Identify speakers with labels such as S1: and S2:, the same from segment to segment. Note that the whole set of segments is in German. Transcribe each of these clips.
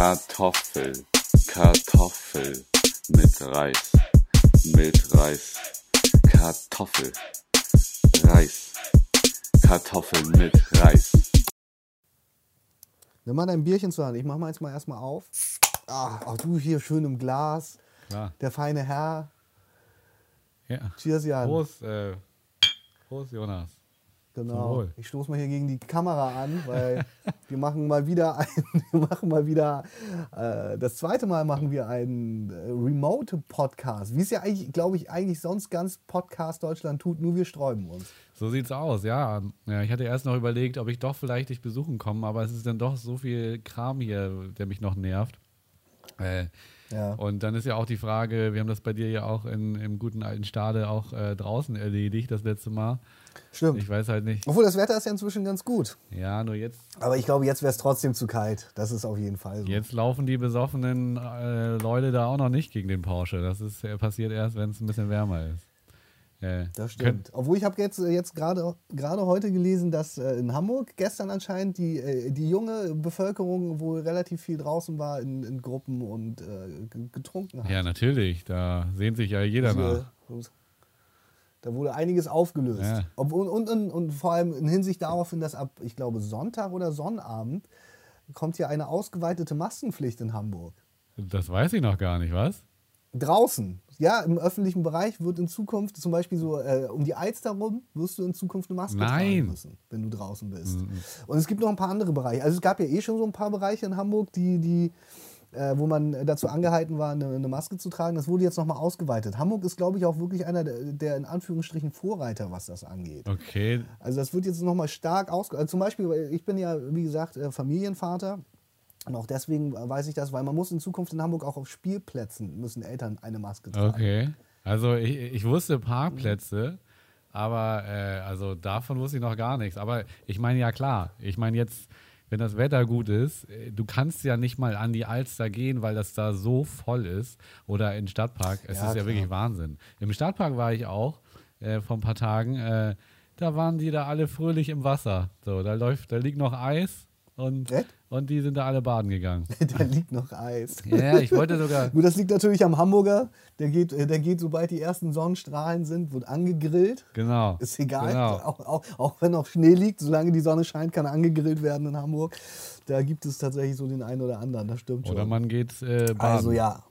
S1: Kartoffel, Kartoffel mit Reis, mit Reis, Kartoffel, Reis, Kartoffel mit Reis.
S2: Nimm mal dein Bierchen zur Hand. Ich mach mal jetzt mal erstmal auf. Ah, auch du hier schön im Glas.
S3: Klar.
S2: Der feine Herr.
S3: Ja.
S2: Cheers, Jan.
S3: Prost, äh, Prost, Jonas.
S2: Genau. Ich stoße mal hier gegen die Kamera an, weil wir machen mal wieder ein, wir machen mal wieder, äh, das zweite Mal machen wir einen äh, Remote-Podcast, wie es ja eigentlich, glaube ich, eigentlich sonst ganz Podcast Deutschland tut, nur wir sträuben uns.
S3: So sieht's aus, ja. ja. Ich hatte erst noch überlegt, ob ich doch vielleicht dich besuchen komme, aber es ist dann doch so viel Kram hier, der mich noch nervt. Äh,
S2: Ja.
S3: Und dann ist ja auch die Frage, wir haben das bei dir ja auch in, im guten alten Stade auch äh, draußen erledigt, das letzte Mal.
S2: Stimmt.
S3: Ich weiß halt nicht.
S2: Obwohl das Wetter ist ja inzwischen ganz gut.
S3: Ja, nur jetzt,
S2: Aber ich glaube, jetzt wäre es trotzdem zu kalt. Das ist auf jeden Fall so.
S3: jetzt laufen die besoffenen äh, Leute da auch noch nicht gegen den Porsche. Das ist äh, passiert erst, wenn es ein bisschen wärmer ist. Äh,
S2: Das stimmt. Obwohl ich habe jetzt, äh, jetzt gerade heute gelesen, dass äh, in Hamburg gestern anscheinend die, äh, die junge Bevölkerung wohl relativ viel draußen war in, in Gruppen und äh, getrunken hat.
S3: Ja, natürlich. Da sehnt sich ja jeder
S2: Also,
S3: nach.
S2: Da wurde einiges aufgelöst.
S3: Ja.
S2: Und, und, und, und vor allem in Hinsicht darauf dass ab, ich glaube, Sonntag oder Sonnabend kommt ja eine ausgeweitete Maskenpflicht in Hamburg.
S3: Das weiß ich noch gar nicht, was?
S2: Draußen, ja, im öffentlichen Bereich wird in Zukunft zum Beispiel so äh, um die Alster rum, wirst du in Zukunft eine Maske
S3: Nein.
S2: tragen müssen, wenn du draußen bist. Und es gibt noch ein paar andere Bereiche. Also es gab ja eh schon so ein paar Bereiche in Hamburg, die, die, äh, wo man dazu angehalten war, eine, eine Maske zu tragen. Das wurde jetzt nochmal ausgeweitet. Hamburg ist, glaube ich, auch wirklich einer der, der in Anführungsstrichen Vorreiter, was das angeht.
S3: Okay.
S2: Also das wird jetzt nochmal stark aus. Also zum Beispiel, ich bin ja, wie gesagt, äh, Familienvater. Und auch deswegen weiß ich das, weil man muss in Zukunft in Hamburg auch auf Spielplätzen müssen Eltern eine Maske tragen.
S3: Okay. Also ich, ich wusste Parkplätze, aber äh, also davon wusste ich noch gar nichts. Aber ich meine ja klar, ich meine jetzt, wenn das Wetter gut ist, äh, du kannst ja nicht mal an die Alster gehen, weil das da so voll ist. Oder in den Stadtpark. Es
S2: Ja,
S3: ist ja
S2: klar.
S3: wirklich Wahnsinn. Im Stadtpark war ich auch äh, vor ein paar Tagen. Äh, da waren die da alle fröhlich im Wasser. So, da läuft, da liegt noch Eis und,
S2: Echt?
S3: Und die sind da alle baden gegangen.
S2: da liegt noch Eis.
S3: Ja, ich wollte sogar.
S2: Gut, das liegt natürlich am Hamburger. Der geht, äh, der geht, sobald die ersten Sonnenstrahlen sind, wird angegrillt.
S3: Genau.
S2: Ist egal.
S3: Genau.
S2: Auch, auch, auch wenn noch Schnee liegt, solange die Sonne scheint, kann angegrillt werden in Hamburg. Da gibt es tatsächlich so den einen oder anderen. Das stimmt schon.
S3: Oder man geht äh, baden.
S2: also ja.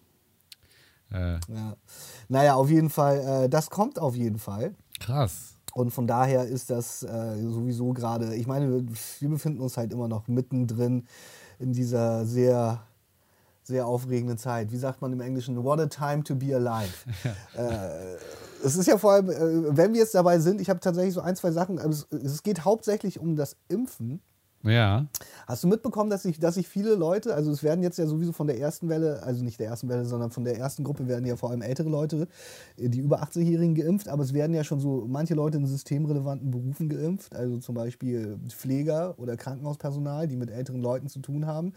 S3: Äh,
S2: ja. Naja, auf jeden Fall, äh, das kommt auf jeden Fall.
S3: krass.
S2: Und von daher ist das äh, sowieso gerade, ich meine, wir befinden uns halt immer noch mittendrin in dieser sehr, sehr aufregenden Zeit. Wie sagt man im Englischen? What a time to be alive. äh, es ist ja vor allem, äh, wenn wir jetzt dabei sind, ich habe tatsächlich so ein, zwei Sachen, also es, es geht hauptsächlich um das Impfen.
S3: Ja.
S2: Hast du mitbekommen, dass sich dass sich viele Leute, also es werden jetzt ja sowieso von der ersten Welle, also nicht der ersten Welle, sondern von der ersten Gruppe werden ja vor allem ältere Leute, äh, die über 80-Jährigen geimpft, aber es werden ja schon so manche Leute in systemrelevanten Berufen geimpft, also zum Beispiel Pfleger oder Krankenhauspersonal, die mit älteren Leuten zu tun haben.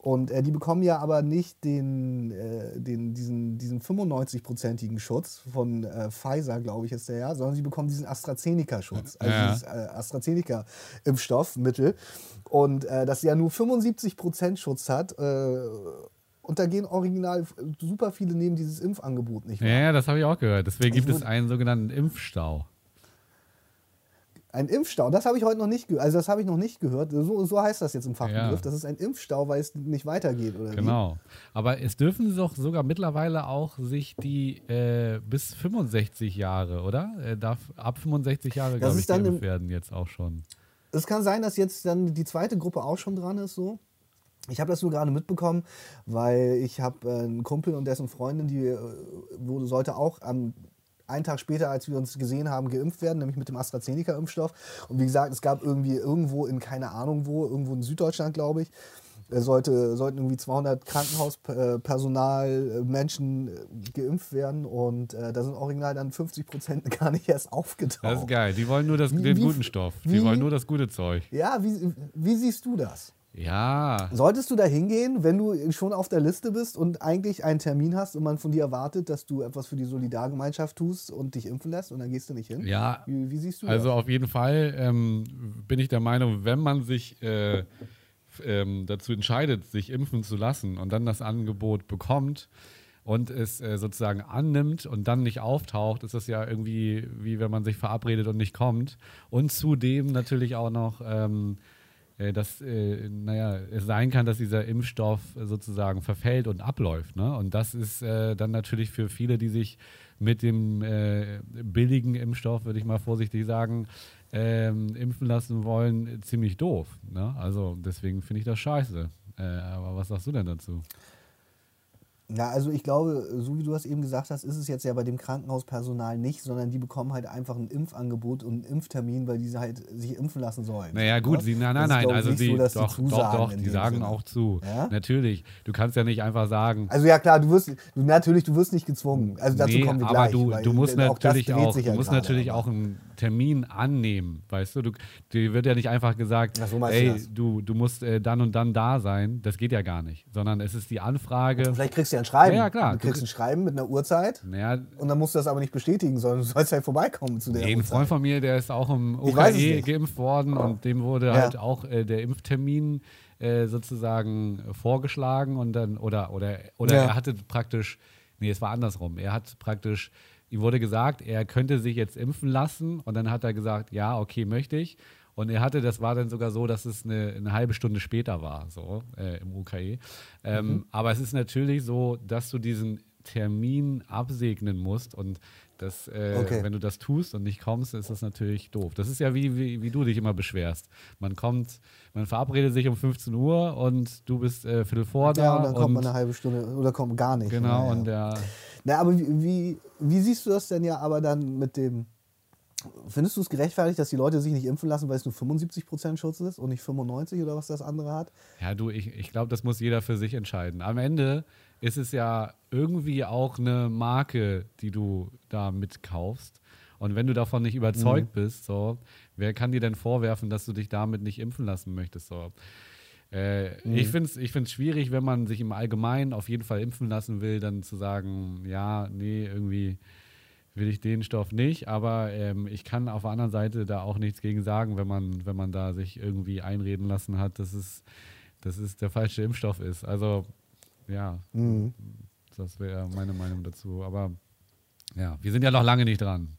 S2: Und äh, die bekommen ja aber nicht den, äh, den, diesen, diesen 95-prozentigen Schutz von äh, Pfizer, glaube ich, ist der ja, sondern sie bekommen diesen AstraZeneca-Schutz, also
S3: Ja.
S2: dieses äh, AstraZeneca-Impfstoffmittel. Und äh, das ja nur 75% Schutz hat. Äh, und da gehen original super viele nehmen dieses Impfangebot nicht
S3: Ja,
S2: wahr.
S3: ja, das habe ich auch gehört. Deswegen
S2: Ich
S3: gibt es einen sogenannten Impfstau.
S2: Ein Impfstau, das habe ich heute noch nicht gehört. Also das habe ich noch nicht gehört. So, so heißt das jetzt im Fachbegriff.
S3: Ja.
S2: Das ist ein Impfstau, weil es nicht weitergeht, oder wie?
S3: Genau. Aber es dürfen doch sogar mittlerweile auch sich die äh, bis 65 Jahre, oder? Äh, darf ab 65 Jahre, glaube ich,
S2: dann
S3: geimpft
S2: im-
S3: werden jetzt auch schon.
S2: Es kann sein, dass jetzt dann die zweite Gruppe auch schon dran ist, so. Ich habe das nur gerade mitbekommen, weil ich habe äh, einen Kumpel und dessen Freundin, die äh, wurde, sollte auch am einen Tag später, als wir uns gesehen haben, geimpft werden, nämlich mit dem AstraZeneca-Impfstoff. Und wie gesagt, es gab irgendwie irgendwo in keine Ahnung wo, irgendwo in Süddeutschland, glaube ich, äh, sollte, sollten irgendwie 200 Krankenhauspersonal, äh, Menschen äh, geimpft werden und äh, da sind original dann 50 Prozent gar nicht erst aufgetaucht.
S3: Das ist geil. Die wollen nur das,
S2: Wie-
S3: den
S2: wie-
S3: guten Stoff. Die
S2: wie-
S3: wollen nur das gute Zeug.
S2: Ja, wie siehst du das?
S3: Ja.
S2: Solltest du da hingehen, wenn du schon auf der Liste bist und eigentlich einen Termin hast und man von dir erwartet, dass du etwas für die Solidargemeinschaft tust und dich impfen lässt und dann gehst du nicht hin?
S3: Ja.
S2: Wie, wie siehst du
S3: Also
S2: das?
S3: auf jeden Fall ähm, bin ich der Meinung, wenn man sich äh, ähm, dazu entscheidet, sich impfen zu lassen und dann das Angebot bekommt und es äh, sozusagen annimmt und dann nicht auftaucht, ist das ja irgendwie wie wenn man sich verabredet und nicht kommt. Und zudem natürlich auch noch, ähm, äh, dass, äh, naja, es sein kann, dass dieser Impfstoff sozusagen verfällt und abläuft. Ne? Und das ist äh, dann natürlich für viele, die sich mit dem äh, billigen Impfstoff, würde ich mal vorsichtig sagen, ähm, impfen lassen wollen, ziemlich doof. Ne? Also deswegen finde ich das scheiße. Äh, aber was sagst du denn dazu?
S2: Ja, also ich glaube, so wie du das eben gesagt hast, ist es jetzt ja bei dem Krankenhauspersonal nicht, sondern die bekommen halt einfach ein Impfangebot und einen Impftermin, weil die halt sich impfen lassen sollen.
S3: Naja, gut, sie, nein,
S2: Das
S3: nein, nein,
S2: ich,
S3: also sie,
S2: so,
S3: doch,
S2: die
S3: doch, doch, die sagen
S2: Sinne.
S3: auch zu.
S2: Ja?
S3: Natürlich, du kannst ja nicht einfach sagen,
S2: Also ja klar, du wirst, du, natürlich, du wirst nicht gezwungen. Also dazu
S3: nee,
S2: kommen wir
S3: aber
S2: gleich.
S3: du,
S2: weil
S3: du musst natürlich auch, du musst natürlich
S2: aber-
S3: auch einen Termin annehmen, weißt du? du dir wird ja nicht einfach gesagt,
S2: so du
S3: ey, du, du musst äh, dann und dann da sein. Das geht ja gar nicht. Sondern es ist die Anfrage.
S2: Vielleicht kriegst du ja ein Schreiben.
S3: Ja, ja, klar.
S2: Du kriegst ein Schreiben mit einer Uhrzeit
S3: Naja,
S2: und dann musst du das aber nicht bestätigen, sondern du sollst halt vorbeikommen zu der
S3: Nee, ein. Freund von mir, der ist auch im OKE geimpft worden und dem wurde
S2: Ja.
S3: halt auch äh, der Impftermin äh, sozusagen vorgeschlagen und dann, oder, oder, oder
S2: Ja.
S3: er hatte praktisch, nee, es war andersrum. Er hat praktisch, ihm wurde gesagt, er könnte sich jetzt impfen lassen und dann hat er gesagt, ja, okay, möchte ich. Und er hatte, das war dann sogar so, dass es eine, eine halbe Stunde später war, so äh, im UKE. Ähm,
S2: Mhm.
S3: Aber es ist natürlich so, dass du diesen Termin absegnen musst und das, äh,
S2: Okay.
S3: wenn du das tust und nicht kommst, ist das natürlich doof. Das ist ja wie, wie, wie du dich immer beschwerst. Man kommt, man verabredet sich um 15 Uhr und du bist äh, Viertel vor da.
S2: Ja, und dann kommt man eine halbe Stunde oder kommt gar nicht.
S3: Genau,
S2: Ja, ja.
S3: und der,
S2: Na, aber wie, wie, wie siehst du das denn ja aber dann mit dem. Findest du es gerechtfertigt, dass die Leute sich nicht impfen lassen, weil es nur 75% Schutz ist und nicht 95 oder was das andere hat?
S3: ja, du, ich, ich glaube, das muss jeder für sich entscheiden. Am Ende ist es ja irgendwie auch eine Marke, die du da mitkaufst. Und wenn du davon nicht überzeugt
S2: Mhm.
S3: bist, so, wer kann dir denn vorwerfen, dass du dich damit nicht impfen lassen möchtest? So. Äh,
S2: Mhm.
S3: Ich finde es ich find's schwierig, wenn man sich im Allgemeinen auf jeden Fall impfen lassen will, dann zu sagen, ja, nee, irgendwie will ich den Stoff nicht, aber ähm, ich kann auf der anderen Seite da auch nichts gegen sagen, wenn man, wenn man da sich irgendwie einreden lassen hat, dass es, dass es der falsche Impfstoff ist. Also, ja,
S2: Mhm.
S3: das wäre meine Meinung dazu. Aber ja, wir sind ja noch lange nicht dran.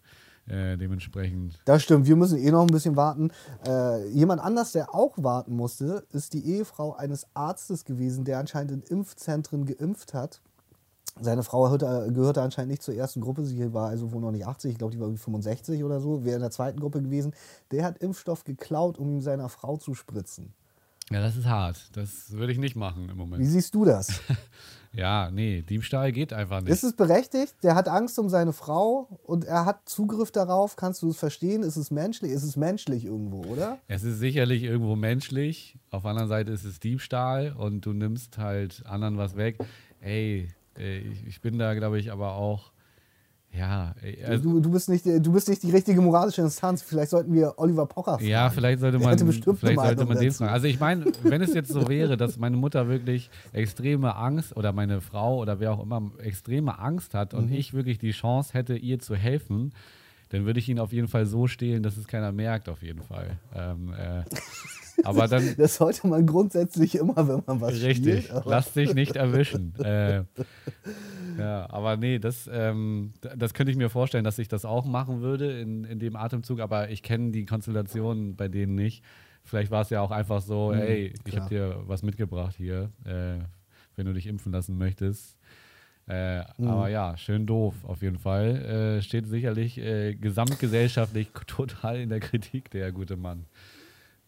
S3: Äh, dementsprechend.
S2: Das stimmt, wir müssen eh noch ein bisschen warten. Äh, jemand anders, der auch warten musste, ist die Ehefrau eines Arztes gewesen, der anscheinend in Impfzentren geimpft hat. Seine Frau gehörte, gehörte anscheinend nicht zur ersten Gruppe, sie war also wohl noch nicht 80, ich glaube, die war irgendwie 65 oder so, wäre in der zweiten Gruppe gewesen. Der hat Impfstoff geklaut, um ihn seiner Frau zu spritzen.
S3: Ja, das ist hart. Das würde ich nicht machen im
S2: Wie
S3: Moment.
S2: siehst du das?
S3: Ja, nee, Diebstahl geht einfach nicht.
S2: Ist es berechtigt? Der hat Angst um seine Frau und er hat Zugriff darauf. Kannst du es verstehen? Ist es menschlich? Ist es menschlich irgendwo, oder?
S3: Es ist sicherlich irgendwo menschlich. Auf der anderen Seite ist es Diebstahl und du nimmst halt anderen was weg. Ey, äh, ich, ich bin da, glaube ich, aber auch. Ja, ey, also,
S2: du, du, bist nicht, du bist nicht die richtige moralische Instanz. Vielleicht sollten wir Oliver Pocher fragen.
S3: ja, vielleicht sollte man, vielleicht sollte man den fragen. Also ich meine, wenn es jetzt so wäre, dass meine Mutter wirklich extreme Angst oder meine Frau oder wer auch immer extreme Angst hat
S2: Mhm.
S3: und ich wirklich die Chance hätte, ihr zu helfen, dann würde ich ihn auf jeden Fall so stehlen, dass es keiner merkt, auf jeden Fall. Ähm, äh, aber dann,
S2: Das sollte man grundsätzlich immer, wenn man was
S3: Richtig,
S2: spielt.
S3: lass dich nicht erwischen. äh, ja, aber nee, das, ähm, das könnte ich mir vorstellen, dass ich das auch machen würde in, in dem Atemzug, aber ich kenne die Konstellation bei denen nicht. Vielleicht war es ja auch einfach so, ey, ich
S2: Mhm,
S3: habe dir was mitgebracht hier, äh, wenn du dich impfen lassen möchtest. Äh,
S2: Mhm.
S3: Aber ja, schön doof auf jeden Fall. Äh, steht sicherlich äh, gesamtgesellschaftlich total in der Kritik, der gute Mann.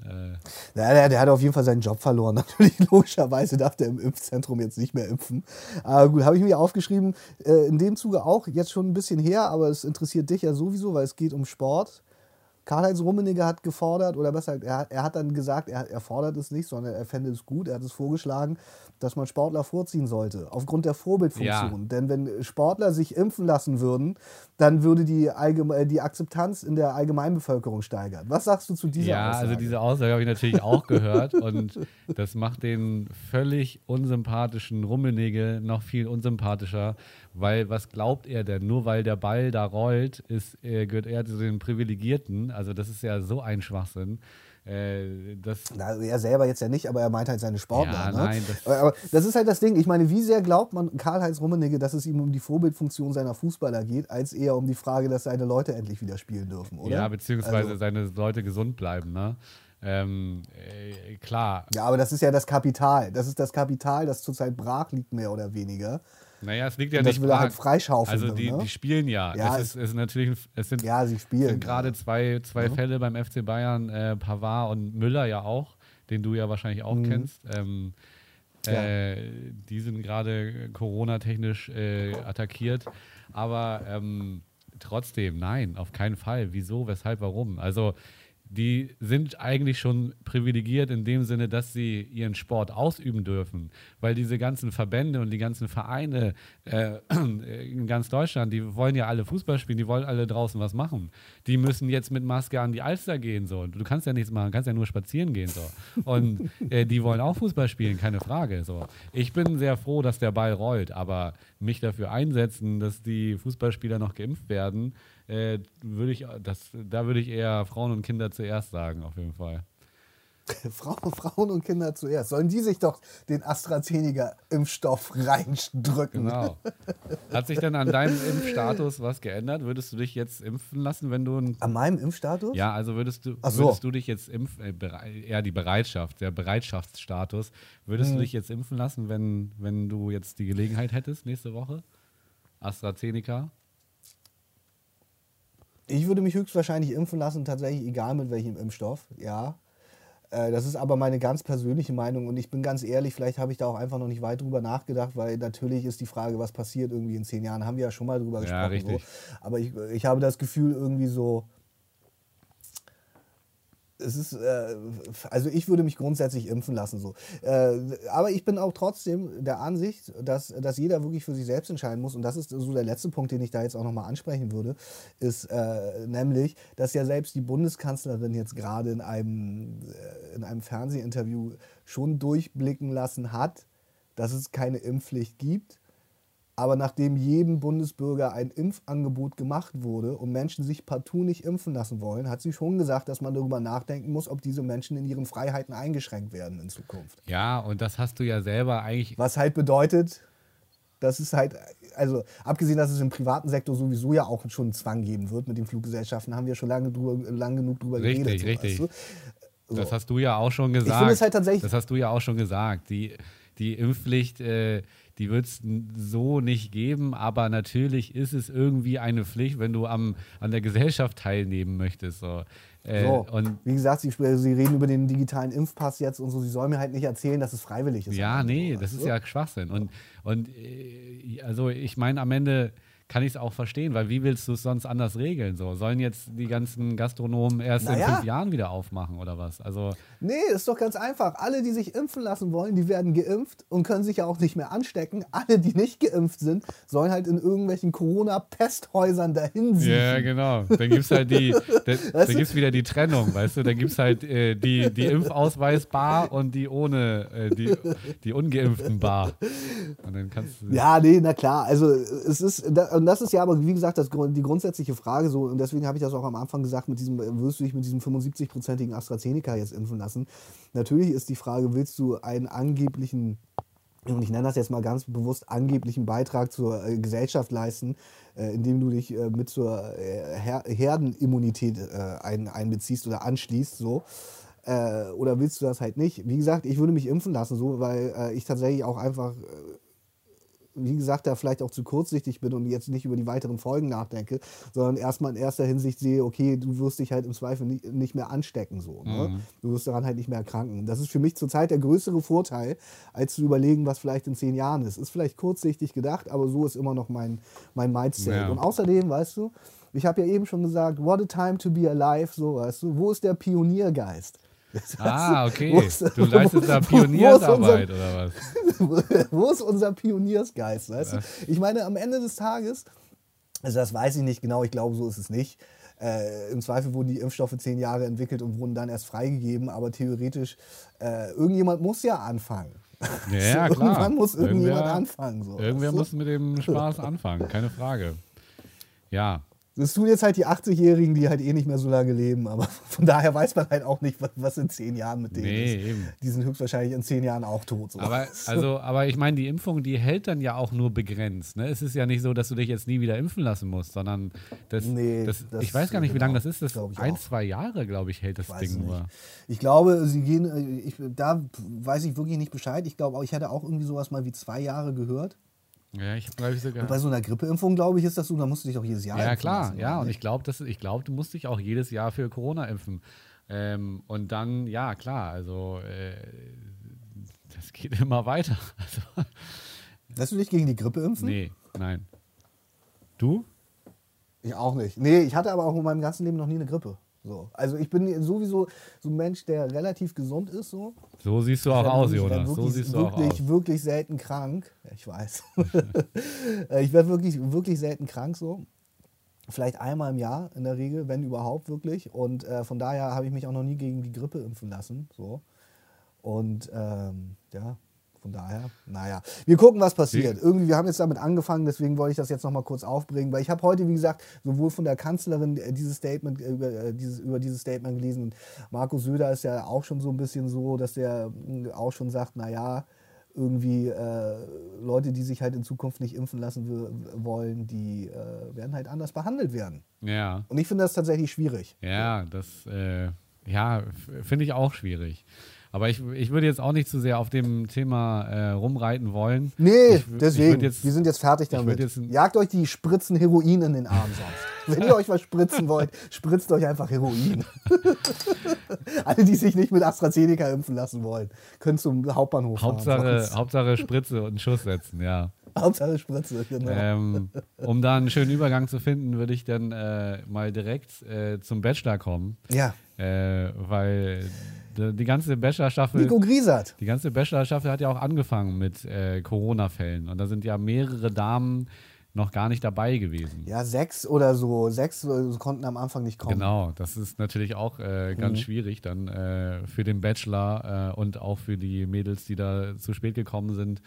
S3: Äh,
S2: Ja, der, der hat auf jeden Fall seinen Job verloren. Natürlich, logischerweise darf der im Impfzentrum jetzt nicht mehr impfen. Aber gut, habe ich mir aufgeschrieben. Äh, in dem Zuge auch, jetzt schon ein bisschen her, aber es interessiert dich ja sowieso, weil es geht um Sport. Karl-Heinz Rummenigge hat gefordert, oder besser, gesagt, er, hat- er hat dann gesagt, er, er fordert es nicht, sondern er fände es gut, er hat es vorgeschlagen, dass man Sportler vorziehen sollte, aufgrund der Vorbildfunktion.
S3: Ja.
S2: Denn wenn Sportler sich impfen lassen würden, dann würde die, Allgeme äh, die Akzeptanz in der Allgemeinbevölkerung steigern. Was sagst du zu dieser
S3: ja,
S2: Aussage?
S3: also diese Aussage habe ich natürlich auch gehört und das macht den völlig unsympathischen Rummenigge noch viel unsympathischer, weil was glaubt er denn? Nur weil der Ball da rollt, ist, äh, gehört er zu den Privilegierten. Also das ist ja so ein Schwachsinn. Äh, das,
S2: Na, er selber jetzt ja nicht, aber er meint halt seine Sportler.
S3: Ja,
S2: ne?
S3: nein, das-
S2: aber, aber das ist halt das Ding. Ich meine, wie sehr glaubt man Karl-Heinz Rummenigge, dass es ihm um die Vorbildfunktion seiner Fußballer geht, als eher um die Frage, dass seine Leute endlich wieder spielen dürfen, oder?
S3: ja, beziehungsweise
S2: Also-
S3: seine Leute gesund bleiben, ne? Ähm, äh, klar,
S2: Ja, aber das ist ja das Kapital. Das ist das Kapital, das zurzeit brach liegt, mehr oder weniger.
S3: Naja, es liegt ja
S2: Und das
S3: nicht
S2: will er halt freischaufeln.
S3: Also die,
S2: ne?
S3: die spielen ja.
S2: Ja,
S3: es ist, es ist natürlich, es sind,
S2: ja, sie spielen.
S3: sind gerade
S2: ja.
S3: zwei, zwei Fälle beim FC Bayern, äh, Pavard und Müller ja auch, den du ja wahrscheinlich auch kennst. Ähm,
S2: Mhm. Ja.
S3: äh, die sind gerade Corona-technisch äh, attackiert. Aber ähm, trotzdem, nein, auf keinen Fall. Wieso, weshalb, warum? Also die sind eigentlich schon privilegiert in dem Sinne, dass sie ihren Sport ausüben dürfen, weil diese ganzen Verbände und die ganzen Vereine äh, in ganz Deutschland, die wollen ja alle Fußball spielen, die wollen alle draußen was machen. Die müssen jetzt mit Maske an die Alster gehen so. Du kannst ja nichts machen, kannst ja nur spazieren gehen so. Und äh, die wollen auch Fußball spielen, keine Frage so. Ich bin sehr froh, dass der Ball rollt, aber mich dafür einsetzen, dass die Fußballspieler noch geimpft werden, äh, würde ich, das, da würde ich eher Frauen und Kinder zuerst sagen, auf jeden Fall.
S2: Frauen, und Kinder zuerst. Sollen die sich doch den AstraZeneca-Impfstoff reindrücken?
S3: Genau. Hat sich denn an deinem Impfstatus was geändert? Würdest du dich jetzt impfen lassen, wenn du ein
S2: An meinem Impfstatus?
S3: Ja, also würdest du,
S2: so.
S3: würdest du dich jetzt impfen, äh, eher die Bereitschaft, der Bereitschaftsstatus, würdest
S2: Mhm.
S3: du dich jetzt impfen lassen, wenn, wenn du jetzt die Gelegenheit hättest nächste Woche? AstraZeneca?
S2: Ich würde mich höchstwahrscheinlich impfen lassen, tatsächlich egal mit welchem Impfstoff, ja. Äh, Das ist aber meine ganz persönliche Meinung und ich bin ganz ehrlich, vielleicht habe ich da auch einfach noch nicht weit drüber nachgedacht, weil natürlich ist die Frage, was passiert irgendwie in zehn Jahren, haben wir ja schon mal drüber
S3: Ja,
S2: gesprochen.
S3: richtig.
S2: So. Aber ich, ich habe das Gefühl irgendwie so, es ist, äh, also ich würde mich grundsätzlich impfen lassen. So. Äh, aber ich bin auch trotzdem der Ansicht, dass, dass jeder wirklich für sich selbst entscheiden muss. Und das ist so der letzte Punkt, den ich da jetzt auch nochmal ansprechen würde, ist äh, nämlich, dass ja selbst die Bundeskanzlerin jetzt gerade in einem, äh, in einem Fernsehinterview schon durchblicken lassen hat, dass es keine Impfpflicht gibt. Aber nachdem jedem Bundesbürger ein Impfangebot gemacht wurde und Menschen sich partout nicht impfen lassen wollen, hat sie schon gesagt, dass man darüber nachdenken muss, ob diese Menschen in ihren Freiheiten eingeschränkt werden in Zukunft.
S3: Ja, und das hast du ja selber eigentlich.
S2: Was halt bedeutet, dass es halt, also abgesehen, dass es im privaten Sektor sowieso ja auch schon einen Zwang geben wird mit den Fluggesellschaften, haben wir schon lange, drüber, lang genug drüber
S3: Richtig,
S2: geredet. so,
S3: richtig.
S2: weißt du?
S3: Das
S2: So.
S3: hast du ja auch schon gesagt.
S2: finde es halt tatsächlich-
S3: Das hast du ja auch schon gesagt. Die, die Impfpflicht, äh, die wird es so nicht geben, aber natürlich ist es irgendwie eine Pflicht, wenn du am, an der Gesellschaft teilnehmen möchtest. So. Äh,
S2: So,
S3: und
S2: wie gesagt, sie, sie reden über den digitalen Impfpass jetzt und so. Sie sollen mir halt nicht erzählen, dass es freiwillig ist.
S3: Ja,
S2: Und so,
S3: nee,
S2: weißt
S3: das ist
S2: du?
S3: ja Schwachsinn. Und, und äh, also ich meine, am Ende kann ich es auch verstehen, weil wie willst du es sonst anders regeln? So, sollen jetzt die ganzen Gastronomen erst in
S2: Naja.
S3: fünf Jahren wieder aufmachen oder was? Also
S2: Nee, ist doch ganz einfach. Alle, die sich impfen lassen wollen, die werden geimpft und können sich ja auch nicht mehr anstecken. Alle, die nicht geimpft sind, sollen halt in irgendwelchen Corona-Pesthäusern dahin siechen.
S3: Ja, genau. Dann gibt es halt die, da, da
S2: Weißt du?
S3: gibt's wieder die Trennung, weißt du? Dann gibt es halt äh, die, die Impfausweis-Bar und die ohne, äh, die, die ungeimpften Bar. Und dann kannst du.
S2: Ja, nee, na klar. Also es ist, da- und das ist ja aber, wie gesagt, das, die grundsätzliche Frage so, und deswegen habe ich das auch am Anfang gesagt, mit diesem, wirst du dich mit diesem 75-prozentigen AstraZeneca jetzt impfen lassen? Natürlich ist die Frage, willst du einen angeblichen und ich nenne das jetzt mal ganz bewusst angeblichen Beitrag zur äh, Gesellschaft leisten, äh, indem du dich äh, mit zur äh, Her Herdenimmunität äh, ein, einbeziehst oder anschließt, so. Äh, oder willst du das halt nicht? Wie gesagt, ich würde mich impfen lassen, so, weil ich tatsächlich auch einfach, wie gesagt, da vielleicht auch zu kurzsichtig bin und jetzt nicht über die weiteren Folgen nachdenke, sondern erstmal in erster Hinsicht sehe, okay, du wirst dich halt im Zweifel nicht, nicht mehr anstecken, so. Ne? Du wirst daran halt nicht mehr erkranken. Das ist für mich zurzeit der größere Vorteil, als zu überlegen, was vielleicht in zehn Jahren ist. Ist vielleicht kurzsichtig gedacht, aber so ist immer noch mein, mein Mindset.
S3: Ja.
S2: Und außerdem, weißt du, ich habe ja eben schon gesagt, what a time to be alive, so, weißt du, wo ist der Pioniergeist?
S3: Ah, okay.
S2: Wo ist-
S3: Du leistest da
S2: wo-
S3: Pioniersarbeit oder was?
S2: wo ist unser Pioniersgeist? Weißt du? Ich meine, am Ende des Tages, also das weiß ich nicht genau, ich glaube, so ist es nicht. Äh, Im Zweifel wurden die Impfstoffe zehn Jahre entwickelt und wurden dann erst freigegeben, aber theoretisch, äh, irgendjemand muss ja anfangen.
S3: Ja,
S2: So,
S3: klar.
S2: Irgendwann muss irgendjemand
S3: Irgendwer-
S2: anfangen. So,
S3: Irgendwer
S2: du?
S3: muss mit dem Spaß anfangen, keine Frage. Ja,
S2: Das tun jetzt halt die 80-Jährigen, die halt eh nicht mehr so lange leben, aber von daher weiß man halt auch nicht, was, in zehn Jahren mit denen
S3: Nee,
S2: ist.
S3: eben.
S2: Die sind höchstwahrscheinlich in zehn Jahren auch tot. So.
S3: Aber, also, aber ich meine, die Impfung, die hält dann ja auch nur begrenzt. Ne? Es ist ja nicht so, dass du dich jetzt nie wieder impfen lassen musst, sondern das,
S2: Nee,
S3: das,
S2: das-
S3: ich weiß gar nicht, wie lange
S2: genau,
S3: das ist. Das ein,
S2: auch.
S3: zwei Jahre, glaube ich, hält das Ding nur.
S2: Ich glaube, sie gehen, äh, ich, da weiß ich wirklich nicht Bescheid. Ich glaube ich hatte auch irgendwie sowas mal wie zwei Jahre gehört.
S3: Ja, ich habe, glaube ich, sogar.
S2: Und bei so einer Grippeimpfung, glaube ich, ist das so, da musst du dich doch jedes Jahr
S3: Ja,
S2: impfen
S3: klar,
S2: lassen,
S3: ja.
S2: oder
S3: Und
S2: nicht?
S3: ich glaube, glaub, du musst dich auch jedes Jahr für Corona impfen. Ähm, und dann, ja, klar, also äh, das geht immer weiter. Also,
S2: Lässt du dich gegen die Grippe impfen?
S3: nee, nein. Du?
S2: Ich auch nicht. Nee, ich hatte aber auch in meinem ganzen Leben noch nie eine Grippe. So. Also ich bin sowieso so ein Mensch, der relativ gesund ist. So.
S3: So siehst du auch aus,
S2: wirklich-
S3: Jonas.
S2: werd
S3: So
S2: wirklich,
S3: siehst du auch
S2: wirklich,
S3: aus.
S2: wirklich selten krank. Ich weiß. Äh, ich werde wirklich, wirklich selten krank so. Vielleicht einmal im Jahr in der Regel, wenn überhaupt wirklich. Und äh, von daher habe ich mich auch noch nie gegen die Grippe impfen lassen. So. Und ähm, ja, von daher, naja. Wir gucken, was passiert. Irgendwie, wir haben jetzt damit angefangen, deswegen wollte ich das jetzt nochmal kurz aufbringen, weil ich habe heute, wie gesagt, sowohl von der Kanzlerin äh, dieses Statement, äh, über, äh, dieses, über dieses Statement gelesen und Markus Söder ist ja auch schon so ein bisschen so, dass der mh, auch schon sagt, naja, irgendwie äh, Leute, die sich halt in Zukunft nicht impfen lassen wollen, die äh, werden halt anders behandelt werden.
S3: Ja.
S2: Und ich finde das tatsächlich schwierig.
S3: Ja, das äh, ja, finde ich auch schwierig. Aber ich, ich würde jetzt auch nicht zu sehr auf dem Thema äh, rumreiten wollen.
S2: Nee,
S3: Ich ich
S2: deswegen.
S3: würd jetzt-
S2: wir sind jetzt fertig damit.
S3: jetzt
S2: Jagt euch die Spritzen Heroin in den Arm sonst. Wenn ihr euch was spritzen wollt, spritzt euch einfach Heroin. Alle, die sich nicht mit AstraZeneca impfen lassen wollen, können zum Hauptbahnhof fahren.
S3: Hauptsache,
S2: sonst.
S3: Hauptsache Spritze und einen Schuss setzen, ja.
S2: Hauptsache Spritze, genau.
S3: Ähm, um da einen schönen Übergang zu finden, würde ich dann äh, mal direkt äh, zum Bachelor kommen.
S2: ja,
S3: Äh, weil die, ganze Bachelor-Staffel.
S2: Nico Griesert.
S3: Die ganze Bachelor-Staffel hat ja auch angefangen mit äh, Corona-Fällen. Und da sind ja mehrere Damen noch gar nicht dabei gewesen.
S2: Ja, sechs oder so. Sechs äh, konnten am Anfang nicht kommen.
S3: Genau, das ist natürlich auch äh, ganz schwierig dann äh, für den Bachelor äh, und auch für die Mädels, die da zu spät gekommen sind,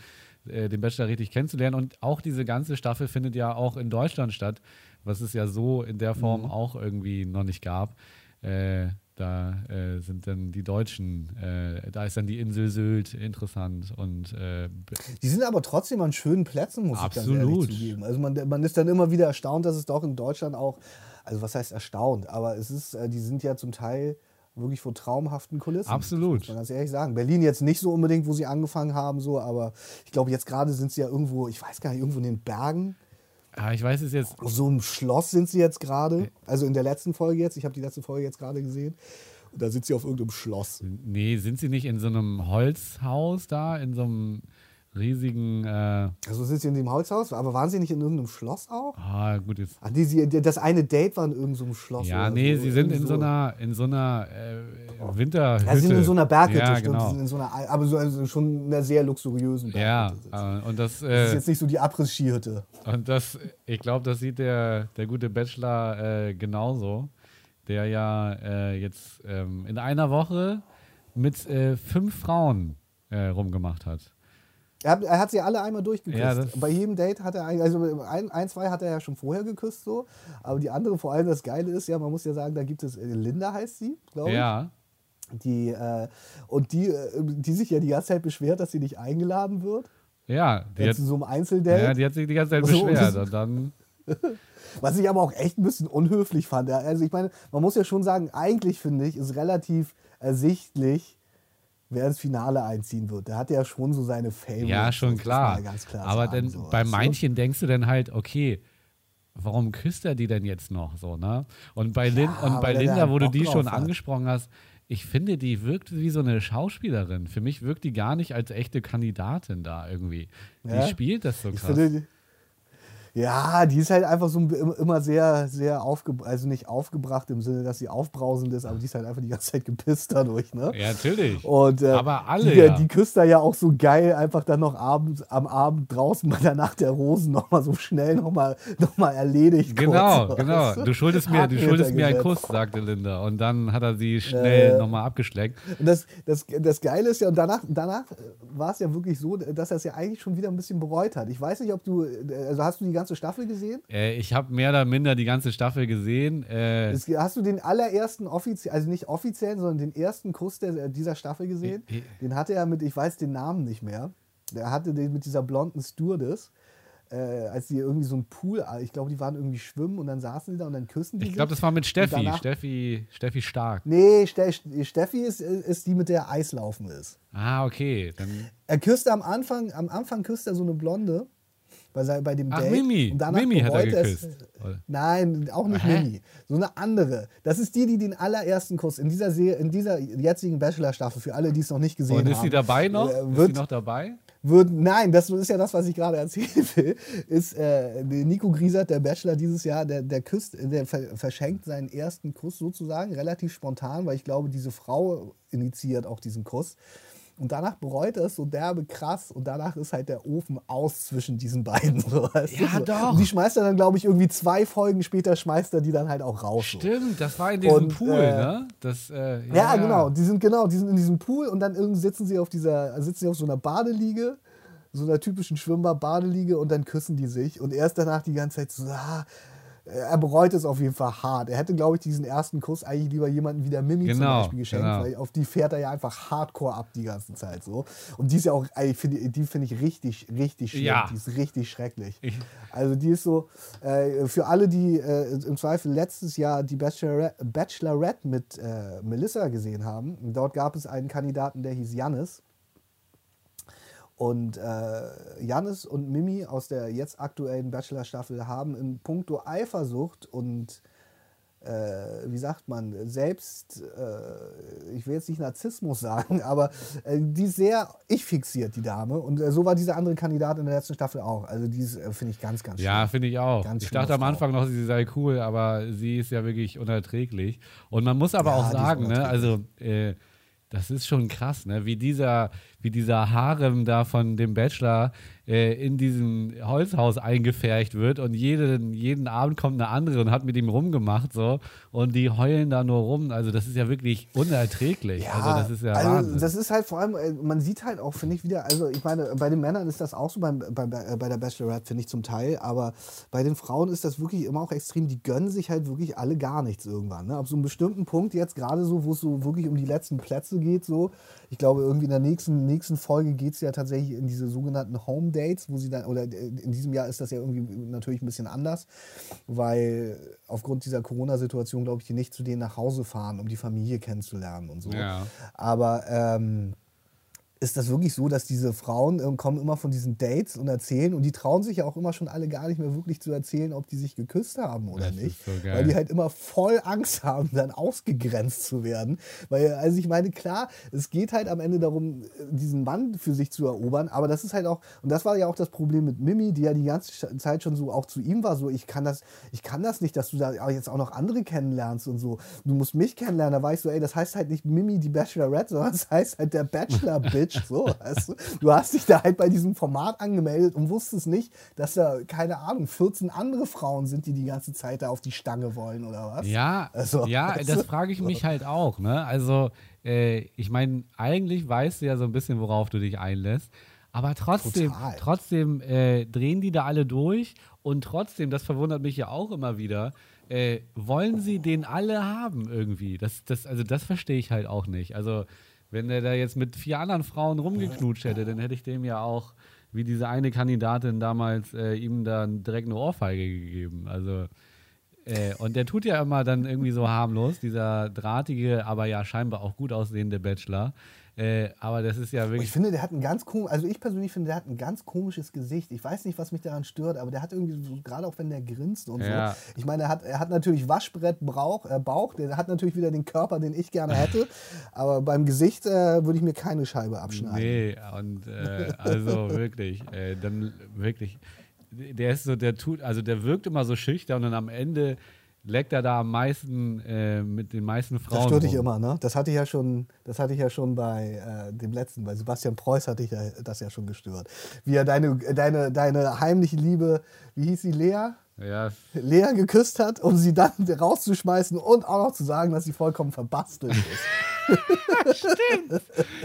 S3: äh, den Bachelor richtig kennenzulernen. Und auch diese ganze Staffel findet ja auch in Deutschland statt, was es ja so in der Form auch irgendwie noch nicht gab. Da äh, sind dann die Deutschen, äh, da ist dann die Insel Sylt interessant und äh,
S2: Die sind aber trotzdem an schönen Plätzen, muss ich ganz
S3: Absolut.
S2: ehrlich zugeben. Also man, man ist dann immer wieder erstaunt, dass es doch in Deutschland auch, also was heißt erstaunt, aber es ist, äh, die sind ja zum Teil wirklich vor traumhaften Kulissen.
S3: Absolut.
S2: Muss man ganz ehrlich sagen. Berlin jetzt nicht so unbedingt, wo sie angefangen haben, so, aber ich glaube, jetzt gerade sind sie ja irgendwo, ich weiß gar nicht, irgendwo in den Bergen.
S3: Ah, ich weiß es jetzt,
S2: Auf so einem Schloss sind sie jetzt gerade. Also in der letzten Folge jetzt. Ich habe die letzte Folge jetzt gerade gesehen. Und da sind sie auf irgendeinem Schloss.
S3: nee, sind sie nicht in so einem Holzhaus da, in so einem riesigen, äh,
S2: Also sind sie in dem Holzhaus, aber waren sie nicht in irgendeinem Schloss auch?
S3: ah, gut, jetzt
S2: Ach, nee, sie, das eine Date war in irgendeinem Schloss.
S3: Ja, nee,
S2: so.
S3: sie sind in so einer, in so einer äh, Winterhütte.
S2: Ja, sie sind in so einer Berghütte,
S3: Ja,
S2: stimmt.
S3: genau.
S2: Sie sind in so einer, aber so also schon in einer sehr luxuriösen
S3: Ja,
S2: Berghütte.
S3: äh, und das,
S2: Das ist
S3: äh,
S2: jetzt nicht so die Abriss-Skihütte.
S3: und das, ich glaube, das sieht der, der gute Bachelor äh, genauso, der ja äh, jetzt ähm, in einer Woche mit äh, fünf Frauen äh, rumgemacht hat.
S2: Er hat, er hat sie alle einmal durchgeküsst.
S3: Ja,
S2: Bei jedem Date hat er, ein, also ein, ein, zwei hat er ja schon vorher geküsst, so. Aber die andere, vor allem das Geile ist, ja, man muss ja sagen, da gibt es, äh, Linda heißt sie, glaube ich.
S3: Ja,
S2: Die, äh, und die, äh, die sich ja die ganze Zeit beschwert, dass sie nicht eingeladen wird.
S3: ja, die hat,
S2: Jetzt in so einem Einzeldate.
S3: ja, die hat sich die ganze Zeit
S2: So,
S3: beschwert. Und dann,
S2: Was ich aber auch echt ein bisschen unhöflich fand. Also ich meine, man muss ja schon sagen, eigentlich finde ich, ist relativ ersichtlich, wer ins Finale einziehen wird. Der hat ja schon so seine Favorites.
S3: ja, schon klar.
S2: ja klar
S3: Aber
S2: sagen,
S3: dann
S2: so,
S3: bei manchen denkst du dann halt, okay, warum küsst er die denn jetzt noch so, ne? Und bei, Lin und bei Linda,
S2: da
S3: wo du die schon
S2: hat.
S3: angesprochen hast, ich finde, die wirkt wie so eine Schauspielerin. Für mich wirkt die gar nicht als echte Kandidatin da irgendwie.
S2: Ja?
S3: Die spielt das so
S2: Ich
S3: krass.
S2: finde, ja, die ist halt einfach so immer sehr, sehr aufgebracht, also nicht aufgebracht im Sinne, dass sie aufbrausend ist, aber die ist halt einfach die ganze Zeit gepisst dadurch, ne?
S3: ja, natürlich.
S2: Und, äh,
S3: Aber alle,
S2: Die,
S3: ja.
S2: die küsst da ja auch so geil, einfach dann noch abends, am Abend draußen bei der Nacht der Rosen nochmal so schnell nochmal noch mal erledigt.
S3: Genau,
S2: kurz,
S3: genau.
S2: weißt
S3: Du schuldest mir, du schuldest mir einen. Kuss, sagte Linda. Und dann hat er sie schnell
S2: Äh,
S3: nochmal abgeschleckt.
S2: Und das, das, das Geile ist ja, und danach, danach war es ja wirklich so, dass er es ja eigentlich schon wieder ein bisschen bereut hat. Ich weiß nicht, ob du, also hast du die ganze ganze Staffel gesehen?
S3: Äh, ich habe mehr oder minder die ganze Staffel gesehen. Äh,
S2: Es- Hast du den allerersten offiziell, also nicht offiziellen, sondern den ersten Kuss der, dieser Staffel gesehen?
S3: Ich- ich-
S2: Den hatte er mit, ich weiß den Namen nicht mehr. Der hatte den mit dieser blonden Stewardess, äh, als die irgendwie so ein Pool, ich glaube, die waren irgendwie schwimmen und dann saßen die da und dann küssen die
S3: ich glaube, das war mit Steffi.
S2: danach-
S3: Steffi, Steffi Stark.
S2: Nee, Ste Steffi ist, ist die, mit der Eislaufen ist.
S3: Ah, okay. Dann,
S2: Er küsste am Anfang, am Anfang küsst er so eine Blonde bei, bei dem
S3: ach,
S2: Date.
S3: Mimi.
S2: Und danach
S3: Mimi hat er
S2: es-
S3: geküsst.
S2: Nein, auch nicht
S3: Hä?
S2: Mimi. So eine andere. Das ist die, die den allerersten Kuss in dieser, Serie, in dieser jetzigen Bachelor-Staffel, für alle, die es noch nicht gesehen
S3: Und
S2: haben.
S3: ist sie dabei noch?
S2: äh,
S3: ist
S2: Wird,
S3: sie noch dabei?
S2: wird, nein, das ist ja das, was ich gerade erzählen will. Ist äh, Nico Griesert, der Bachelor dieses Jahr, der, der küsst, der ver verschenkt seinen ersten Kuss sozusagen relativ spontan, weil ich glaube, diese Frau initiiert auch diesen Kuss. Und danach bereut er es so derbe krass und danach ist halt der Ofen aus zwischen diesen beiden. So?
S3: Ja,
S2: so.
S3: doch.
S2: Und die schmeißt er dann, glaube ich, irgendwie zwei Folgen später schmeißt er die dann halt auch raus. so.
S3: Stimmt, das war in diesem
S2: Und,
S3: Pool,
S2: äh,
S3: ne? Das, äh,
S2: Ja, genau. Die sind genau, die sind in diesem Pool und dann irgendwie sitzen sie auf dieser, sitzen sie auf so einer Badeliege, so einer typischen Schwimmbad-Badeliege und dann küssen die sich und er ist danach die ganze Zeit so, ah, er bereut es auf jeden Fall hart. Er hätte, glaube ich, diesen ersten Kuss eigentlich lieber jemanden wie der Mimi zum
S3: Genau,
S2: Beispiel geschenkt,
S3: genau.
S2: weil auf die fährt er ja einfach hardcore ab die ganze Zeit so. Und die ist ja auch, ey, finde- die finde ich richtig, richtig schlimm.
S3: Ja.
S2: Die ist richtig schrecklich.
S3: Ich-
S2: Also die ist so, äh, für alle, die äh, im Zweifel letztes Jahr die Bachelorette, Bachelorette mit äh, Melissa gesehen haben, dort gab es einen Kandidaten, der hieß Jannis. Und äh, Jannis und Mimi aus der jetzt aktuellen Bachelor-Staffel haben in puncto Eifersucht und äh, wie sagt man, selbst, äh, ich will jetzt nicht Narzissmus sagen, aber äh, die ist sehr ich fixiert, die Dame. Und äh, so war diese andere Kandidat in der letzten Staffel auch. Also die ist, äh, finde ich, ganz, ganz
S3: Ja,
S2: schlimm.
S3: finde ich auch.
S2: Ganz
S3: ich dachte am. Anfang noch, sie sei cool, aber sie ist ja wirklich unerträglich. Und man muss aber
S2: Ja,
S3: auch sagen, ne, also äh, das ist schon krass, ne, wie dieser, wie dieser Harem da von dem Bachelor äh, in diesem Holzhaus eingefärcht wird und jeden, jeden Abend kommt eine andere und hat mit ihm rumgemacht so und die heulen da nur rum. Also das ist ja wirklich unerträglich. also das ist ja
S2: also
S3: Wahnsinn.
S2: das ist halt vor allem, äh, man sieht halt auch, finde ich, wieder, also ich meine, bei den Männern ist das auch so beim, bei, bei bei der Bachelorette, finde ich zum Teil, aber bei den Frauen ist das wirklich immer auch extrem, die gönnen sich halt wirklich alle gar nichts irgendwann. Ne? Ab so einem bestimmten Punkt jetzt, gerade so, wo es so wirklich um die letzten Plätze geht, so, ich glaube, irgendwie in der nächsten, nächsten Folge geht es ja tatsächlich in diese sogenannten Home Dates, wo sie dann, oder in diesem Jahr ist das ja irgendwie natürlich ein bisschen anders, weil aufgrund dieser Corona-Situation, glaube ich, die nicht zu denen nach Hause fahren, um die Familie kennenzulernen und so.
S3: Ja.
S2: Aber ähm, ist das wirklich so, dass diese Frauen ähm, kommen immer von diesen Dates und erzählen und die trauen sich ja auch immer schon alle gar nicht mehr wirklich zu erzählen, ob die sich geküsst haben oder
S3: Das
S2: nicht,
S3: so
S2: weil die halt immer voll Angst haben, dann ausgegrenzt zu werden. Weil also ich meine klar, es geht halt am Ende darum, diesen Mann für sich zu erobern, aber das ist halt auch und das war ja auch das Problem mit Mimi, die ja die ganze Zeit schon so auch zu ihm war, so ich kann das, ich kann das nicht, dass du da jetzt auch noch andere kennenlernst und so. Du musst mich kennenlernen. Da war ich so, ey, das heißt halt nicht Mimi die Bachelorette, sondern das heißt halt der Bachelor Bitch. So, weißt du? du hast dich da halt bei diesem Format angemeldet und wusstest nicht, dass da, keine Ahnung, 14 andere Frauen sind, die die ganze Zeit da auf die Stange wollen oder was?
S3: Ja,
S2: Also,
S3: ja,
S2: weißt
S3: das
S2: du?
S3: frage ich mich halt auch. Ne? Also, äh, ich meine, eigentlich weißt du ja so ein bisschen, worauf du dich einlässt. Aber trotzdem,
S2: Total.
S3: trotzdem äh, drehen die da alle durch und trotzdem, das verwundert mich ja auch immer wieder, äh, wollen sie den alle haben irgendwie. Das, das, also das verstehe ich halt auch nicht. Also wenn der da jetzt mit vier anderen Frauen rumgeknutscht hätte, dann hätte ich dem ja auch, wie diese eine Kandidatin damals, äh, ihm dann direkt eine Ohrfeige gegeben. Also äh, und der tut ja immer dann irgendwie so harmlos, dieser drahtige, aber ja scheinbar auch gut aussehende Bachelor. Äh, aber das ist ja
S2: Ich
S3: wirklich.
S2: finde, der hat ein ganz komisch, also ich persönlich finde, der hat ein ganz komisches Gesicht. Ich weiß nicht, was mich daran stört, aber der hat irgendwie, so, gerade auch wenn der grinst und
S3: Ja.
S2: so. Ich meine, er hat, er hat natürlich Waschbrett Brauch, äh, Bauch, der hat natürlich wieder den Körper, den ich gerne hätte. aber beim Gesicht äh, würde ich mir keine Scheibe abschneiden.
S3: Nee, und äh, also wirklich, äh, dann wirklich. Der ist so, der tut, also der wirkt immer so schüchtern und am Ende leckt er da am meisten äh, mit den meisten Frauen.
S2: Das stört dich immer, ne? Das hatte ich ja schon, das hatte ich ja schon bei äh, dem letzten, bei Sebastian Preuß hatte ich ja, das ja schon gestört. Wie er deine, deine, deine heimliche Liebe, wie hieß sie, Lea?
S3: Ja,
S2: Lea geküsst hat, um sie dann rauszuschmeißen und auch noch zu sagen, dass sie vollkommen verbastelt ist.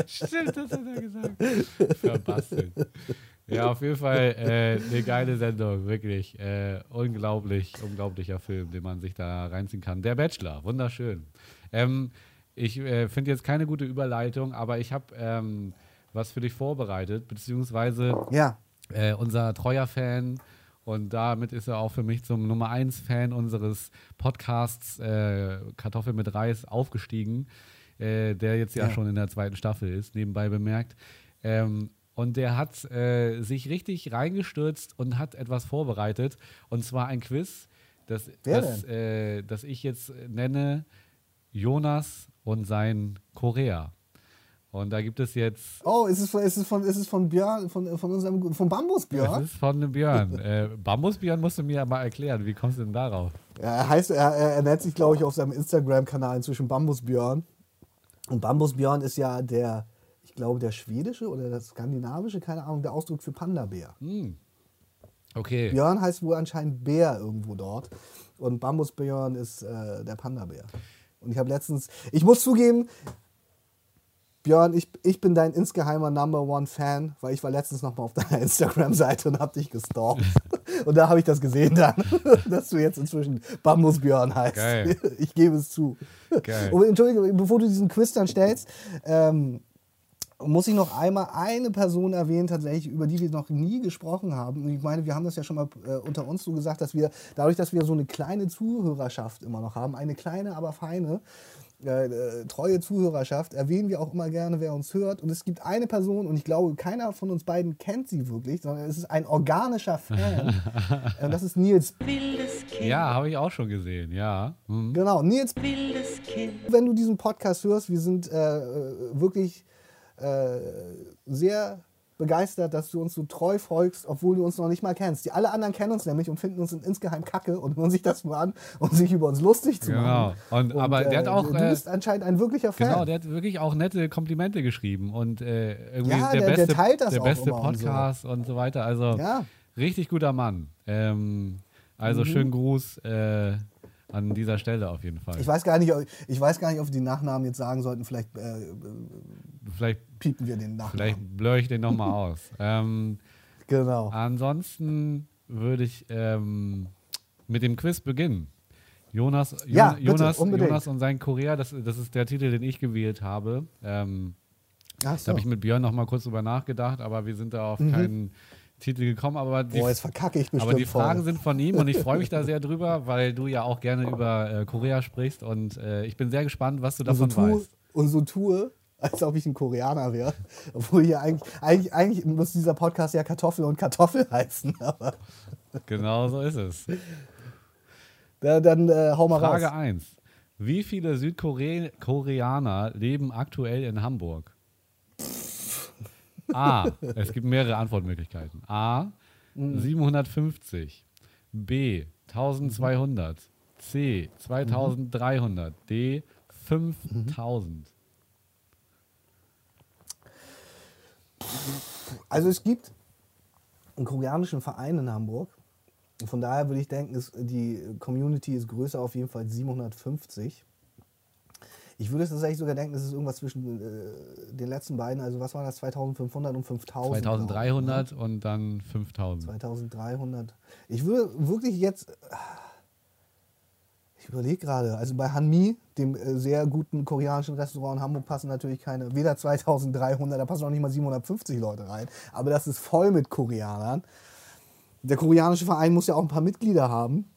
S3: stimmt, das hat er gesagt. Verbastelt. Ja, auf jeden Fall äh, eine geile Sendung, wirklich. Äh, unglaublich, unglaublicher Film, den man sich da reinziehen kann. Der Bachelor, wunderschön. Ähm, ich äh, finde jetzt keine gute Überleitung, aber ich habe ähm, was für dich vorbereitet, beziehungsweise
S2: Ja.
S3: äh, unser treuer Fan und damit ist er auch für mich zum Nummer 1 Fan unseres Podcasts äh, Kartoffel mit Reis aufgestiegen, äh, der jetzt ja,
S2: Ja.
S3: schon in der zweiten Staffel ist, nebenbei bemerkt. Ähm, und der hat äh, sich richtig reingestürzt und hat etwas vorbereitet. Und zwar ein Quiz, das, das, äh, das ich jetzt nenne Jonas und sein Korea. Und da gibt es jetzt
S2: Oh, ist es von, ist es von, ist es von Björn, von, von unserem, von Bambus
S3: Das ist von Björn. äh, Bambusbjörn musst du mir mal erklären. Wie kommst du denn darauf?
S2: Ja, er heißt, er, er, nennt sich, glaube ich, auf seinem Instagram-Kanal inzwischen Bambus Björn. Und Bambus Björn ist ja der, ich glaube, der schwedische oder der skandinavische, keine Ahnung, der Ausdruck für Panda-Bär.
S3: Okay.
S2: Björn heißt wohl anscheinend Bär irgendwo dort. Und Bambus Björn ist äh, der Panda-Bär. Und ich habe letztens, ich muss zugeben, Björn, ich, ich bin dein insgeheimer Number One Fan, weil ich war letztens noch mal auf deiner Instagram-Seite und habe dich gestalkt. und da habe ich das gesehen dann, dass du jetzt inzwischen Bambus Björn heißt.
S3: Geil.
S2: Ich gebe es zu.
S3: Geil.
S2: Und entschuldige, bevor du diesen Quiz dann stellst, ähm, muss ich noch einmal eine Person erwähnen, tatsächlich, über die wir noch nie gesprochen haben. Und ich meine, wir haben das ja schon mal äh, unter uns so gesagt, dass wir, dadurch, dass wir so eine kleine Zuhörerschaft immer noch haben, eine kleine, aber feine, äh, äh, treue Zuhörerschaft, erwähnen wir auch immer gerne, wer uns hört. Und es gibt eine Person, und ich glaube, keiner von uns beiden kennt sie wirklich, sondern es ist ein organischer Fan. und das ist Nils.
S4: Wildes Kind,
S3: Ja, habe ich auch schon gesehen, ja. Hm.
S2: Genau, Nils
S4: wildes Kind.
S2: wenn du diesen Podcast hörst, wir sind äh, äh, wirklich äh, sehr begeistert, dass du uns so treu folgst, obwohl du uns noch nicht mal kennst. Die alle anderen kennen uns nämlich und finden uns insgeheim kacke und hören sich das mal an, um sich über uns lustig zu
S3: Genau.
S2: machen.
S3: Und- aber der hat auch,
S2: Du
S3: äh,
S2: bist anscheinend ein wirklicher Fan.
S3: Genau, der hat wirklich auch nette Komplimente geschrieben und äh, irgendwie
S2: Ja,
S3: der,
S2: der- der
S3: beste,
S2: teilt das
S3: der
S2: auch
S3: beste
S2: immer und so.
S3: Podcast und so. weiter. Also
S2: Ja.
S3: richtig guter Mann. Ähm, also
S2: Mhm.
S3: schönen Gruß äh, an dieser Stelle auf jeden Fall.
S2: Ich weiß, gar nicht, ob- ich weiß gar nicht, ob wir die Nachnamen jetzt sagen sollten. Vielleicht äh,
S3: vielleicht
S2: piepen wir den Nachnamen.
S3: vielleicht blöre ich den nochmal aus. Ähm,
S2: Genau.
S3: Ansonsten würde ich ähm, mit dem Quiz beginnen. Jonas, Jo-
S2: Ja, bitte,
S3: Jonas,
S2: unbedingt.
S3: Jonas und sein Korea, das, das ist der Titel, den ich gewählt habe. Ähm,
S2: Ach
S3: Da
S2: so.
S3: habe ich mit Björn noch mal kurz drüber nachgedacht, aber wir sind da auf keinen Titel gekommen. Aber die.
S2: Boah, jetzt verkacke ich
S3: aber die Fragen
S2: voll.
S3: sind von ihm und ich freue mich da sehr drüber, weil du ja auch gerne über äh, Korea sprichst und äh, ich bin sehr gespannt, was du
S2: und so,
S3: davon
S2: tue,
S3: weißt.
S2: und so tue, als ob ich ein Koreaner wäre. Obwohl hier eigentlich, eigentlich, eigentlich muss dieser Podcast ja Kartoffel und Kartoffel heißen. Aber
S3: Genau so ist es.
S2: da, dann äh, hau mal
S3: Frage
S2: raus.
S3: 1. Wie viele Südkoreaner leben aktuell in Hamburg? A. Es gibt mehrere Antwortmöglichkeiten. A. 750. B. 1200. C. 2300. D. 5000.
S2: Also es gibt einen koreanischen Verein in Hamburg. Von daher würde ich denken, die Community ist größer auf jeden Fall als 750. Ich würde tatsächlich sogar denken, es ist irgendwas zwischen äh, den letzten beiden, also was war das, 2500 und 5000?
S3: 2300 und dann 5000.
S2: 2300. Ich würde wirklich jetzt. Ich überlege gerade, also bei Hanmi, dem äh, sehr guten koreanischen Restaurant in Hamburg, passen natürlich keine, weder 2300, da passen auch nicht mal 750 Leute rein. Aber das ist voll mit Koreanern. Der koreanische Verein muss ja auch ein paar Mitglieder haben.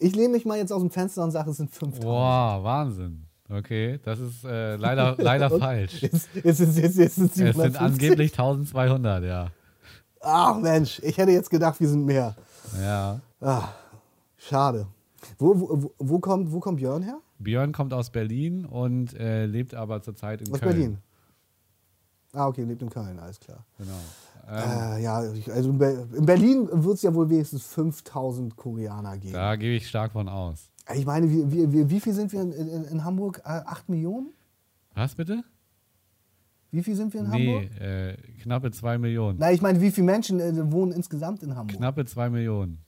S2: Ich lehne mich mal jetzt aus dem Fenster und sage, es sind 5000.
S3: Wow, Wahnsinn. Okay, das ist äh, leider, leider falsch.
S2: Jetzt, jetzt, jetzt, jetzt, sind
S3: Es sind
S2: 750.
S3: angeblich 1200, ja.
S2: Ach Mensch, ich hätte jetzt gedacht, wir sind mehr.
S3: Ja.
S2: Ah, schade. Wo, wo, wo- kommt, wo kommt Björn her?
S3: Björn kommt aus Berlin und äh, lebt aber zurzeit in
S2: Aus
S3: Köln.
S2: Berlin. Ah, okay, lebt in Köln, alles klar.
S3: Genau. Ähm,
S2: Äh, ja, also in, Be in Berlin wird es ja wohl wenigstens 5000 Koreaner geben.
S3: da gehe ich stark von aus.
S2: Ich meine, wie, wie, wie, wie viel sind wir in, in, in Hamburg? Äh, 8 Millionen?
S3: Was bitte?
S2: Wie viel sind wir in Hamburg?
S3: Nee, äh, knappe 2 Millionen.
S2: Nein, ich meine, wie viele Menschen äh, wohnen insgesamt in Hamburg?
S3: Knappe 2 Millionen.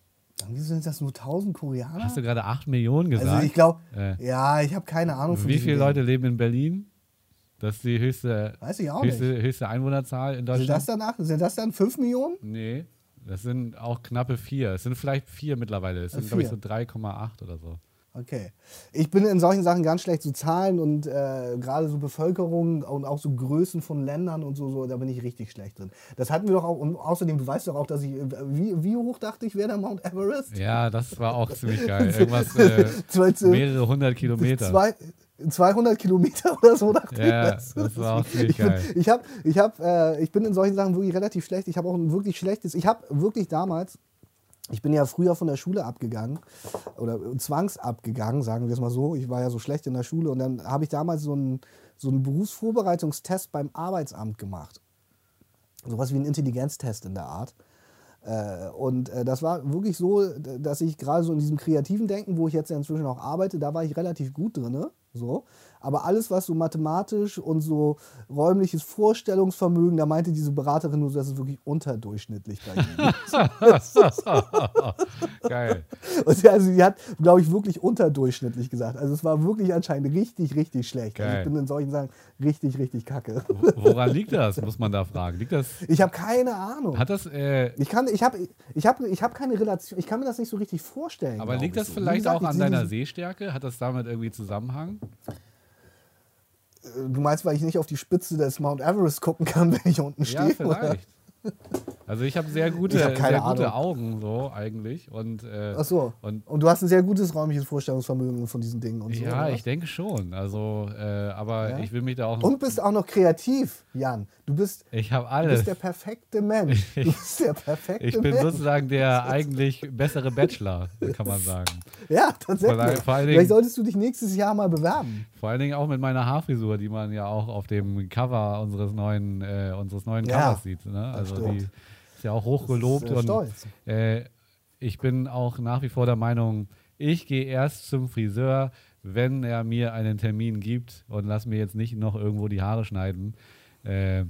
S2: Wieso sind das nur 1000 Koreaner?
S3: Hast du gerade 8 Millionen gesagt?
S2: also ich glaube,
S3: Äh.
S2: ja, ich habe keine Ahnung von
S3: Wie viele. Leute leben in Berlin? Das ist die höchste, höchste, höchste Einwohnerzahl in
S2: Sind
S3: Deutschland.
S2: das, danach, sind das dann 5 Millionen?
S3: Nee, das sind auch knappe vier. Es sind vielleicht vier mittlerweile. Es sind, glaube ich, so
S2: vier.
S3: 3,8 oder so.
S2: Okay. Ich bin in solchen Sachen ganz schlecht, so Zahlen und äh, gerade so Bevölkerung und auch so Größen von Ländern und so, so, da bin ich richtig schlecht drin. Das hatten wir doch auch, und außerdem, du weißt doch auch, dass ich, äh, wie, wie hoch dachte ich, wäre der Mount Everest?
S3: Ja, das war auch ziemlich geil. Irgendwas, äh, mehrere hundert Kilometer.
S2: Zwei, 200 Kilometer oder so dachte
S3: Ja,
S2: du?
S3: das war auch
S2: ich bin,
S3: geil.
S2: Ich, hab, ich, hab, äh, ich bin in solchen Sachen wirklich relativ schlecht. Ich habe auch ein wirklich schlechtes. Ich habe wirklich damals. Ich bin ja früher von der Schule abgegangen oder zwangsabgegangen, sagen wir es mal so. Ich war ja so schlecht in der Schule und dann habe ich damals so einen, so einen Berufsvorbereitungstest beim Arbeitsamt gemacht. Sowas wie ein Intelligenztest in der Art. Äh, und äh, das war wirklich so, dass ich gerade so in diesem kreativen Denken, wo ich jetzt ja inzwischen auch arbeite, da war ich relativ gut drin. So. Aber alles, was so mathematisch und so räumliches Vorstellungsvermögen, da meinte diese Beraterin nur, das ist wirklich unterdurchschnittlich bei Ihnen.
S3: Geil.
S2: und sie, also, sie hat, glaube ich, wirklich unterdurchschnittlich gesagt. Also es war wirklich anscheinend richtig, richtig schlecht. Also ich bin in solchen Sachen richtig, richtig kacke.
S3: Woran liegt das, muss man da fragen? Liegt das,
S2: Ich habe keine Ahnung.
S3: hat das, äh,
S2: Ich kann, ich habe, ich habe, ich habe keine Relation. Ich kann mir das nicht so richtig vorstellen.
S3: aber liegt das
S2: so.
S3: Vielleicht
S2: gesagt,
S3: auch an deiner Sehstärke? Hat das damit irgendwie Zusammenhang?
S2: Du meinst, weil ich nicht auf die Spitze des Mount Everest gucken kann, wenn ich unten
S3: Ja,
S2: stehe? oder?
S3: Vielleicht. Also ich habe sehr gute,
S2: Ich hab keine
S3: sehr gute. Augen so eigentlich und äh,
S2: Ach so.
S3: und
S2: Und du hast ein sehr gutes räumliches Vorstellungsvermögen von diesen Dingen und so.
S3: ja, ich denke schon. Also, äh, aber
S2: Ja?
S3: ich will mich da auch.
S2: Und bist auch noch kreativ, Jan. Du bist,
S3: ich habe
S2: du
S3: alles.
S2: bist der perfekte Mensch. Du bist der perfekte
S3: Ich bin
S2: Mensch.
S3: sozusagen der eigentlich bessere Bachelor, kann man sagen.
S2: ja, tatsächlich.
S3: vor allen
S2: Vielleicht
S3: Dingen-
S2: solltest du dich nächstes Jahr mal bewerben.
S3: Vor allen Dingen auch mit meiner Haarfrisur, die man ja auch auf dem Cover unseres neuen, äh, unseres neuen
S2: Ja,
S3: Covers sieht. Ne? Also
S2: stimmt.
S3: die ist ja auch hochgelobt und
S2: stolz.
S3: äh, ich bin auch nach wie vor der Meinung, ich gehe erst zum Friseur, wenn er mir einen Termin gibt und lass mir jetzt nicht noch irgendwo die Haare schneiden. Äh,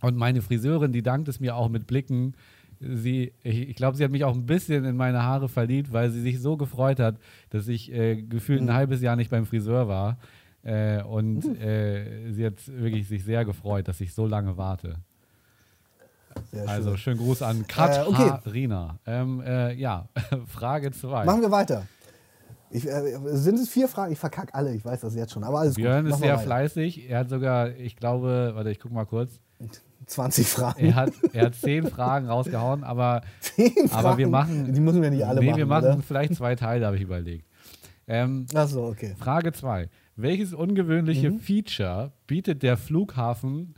S3: und meine Friseurin, die dankt es mir auch mit Blicken. Sie, ich, ich glaube, sie hat mich auch ein bisschen in meine Haare verliebt, weil sie sich so gefreut hat, dass ich äh, gefühlt
S2: Mhm.
S3: ein halbes Jahr nicht beim Friseur war. Äh, und äh, sie hat wirklich sich sehr gefreut, dass ich so lange warte.
S2: Sehr
S3: Also
S2: schön.
S3: schönen Gruß an
S2: Äh, okay.
S3: Katharina. ähm, äh, ja, Frage 2.
S2: Machen wir weiter. Ich, äh, sind es vier Fragen? Ich verkacke alle, ich weiß das jetzt schon. Aber alles
S3: Björn
S2: gut.
S3: ist sehr
S2: weiter.
S3: fleißig. Er hat sogar, ich glaube, warte, ich guck mal kurz.
S2: 20 Fragen.
S3: Er hat, er hat zehn Fragen rausgehauen, aber
S2: Zehn
S3: Aber wir
S2: Fragen.
S3: machen-
S2: Die müssen wir nicht alle
S3: nee,
S2: machen.
S3: wir machen
S2: Oder?
S3: vielleicht zwei Teile, habe ich überlegt. Ähm,
S2: Achso, okay.
S3: Frage 2. Welches ungewöhnliche
S2: Mhm.
S3: Feature bietet der Flughafen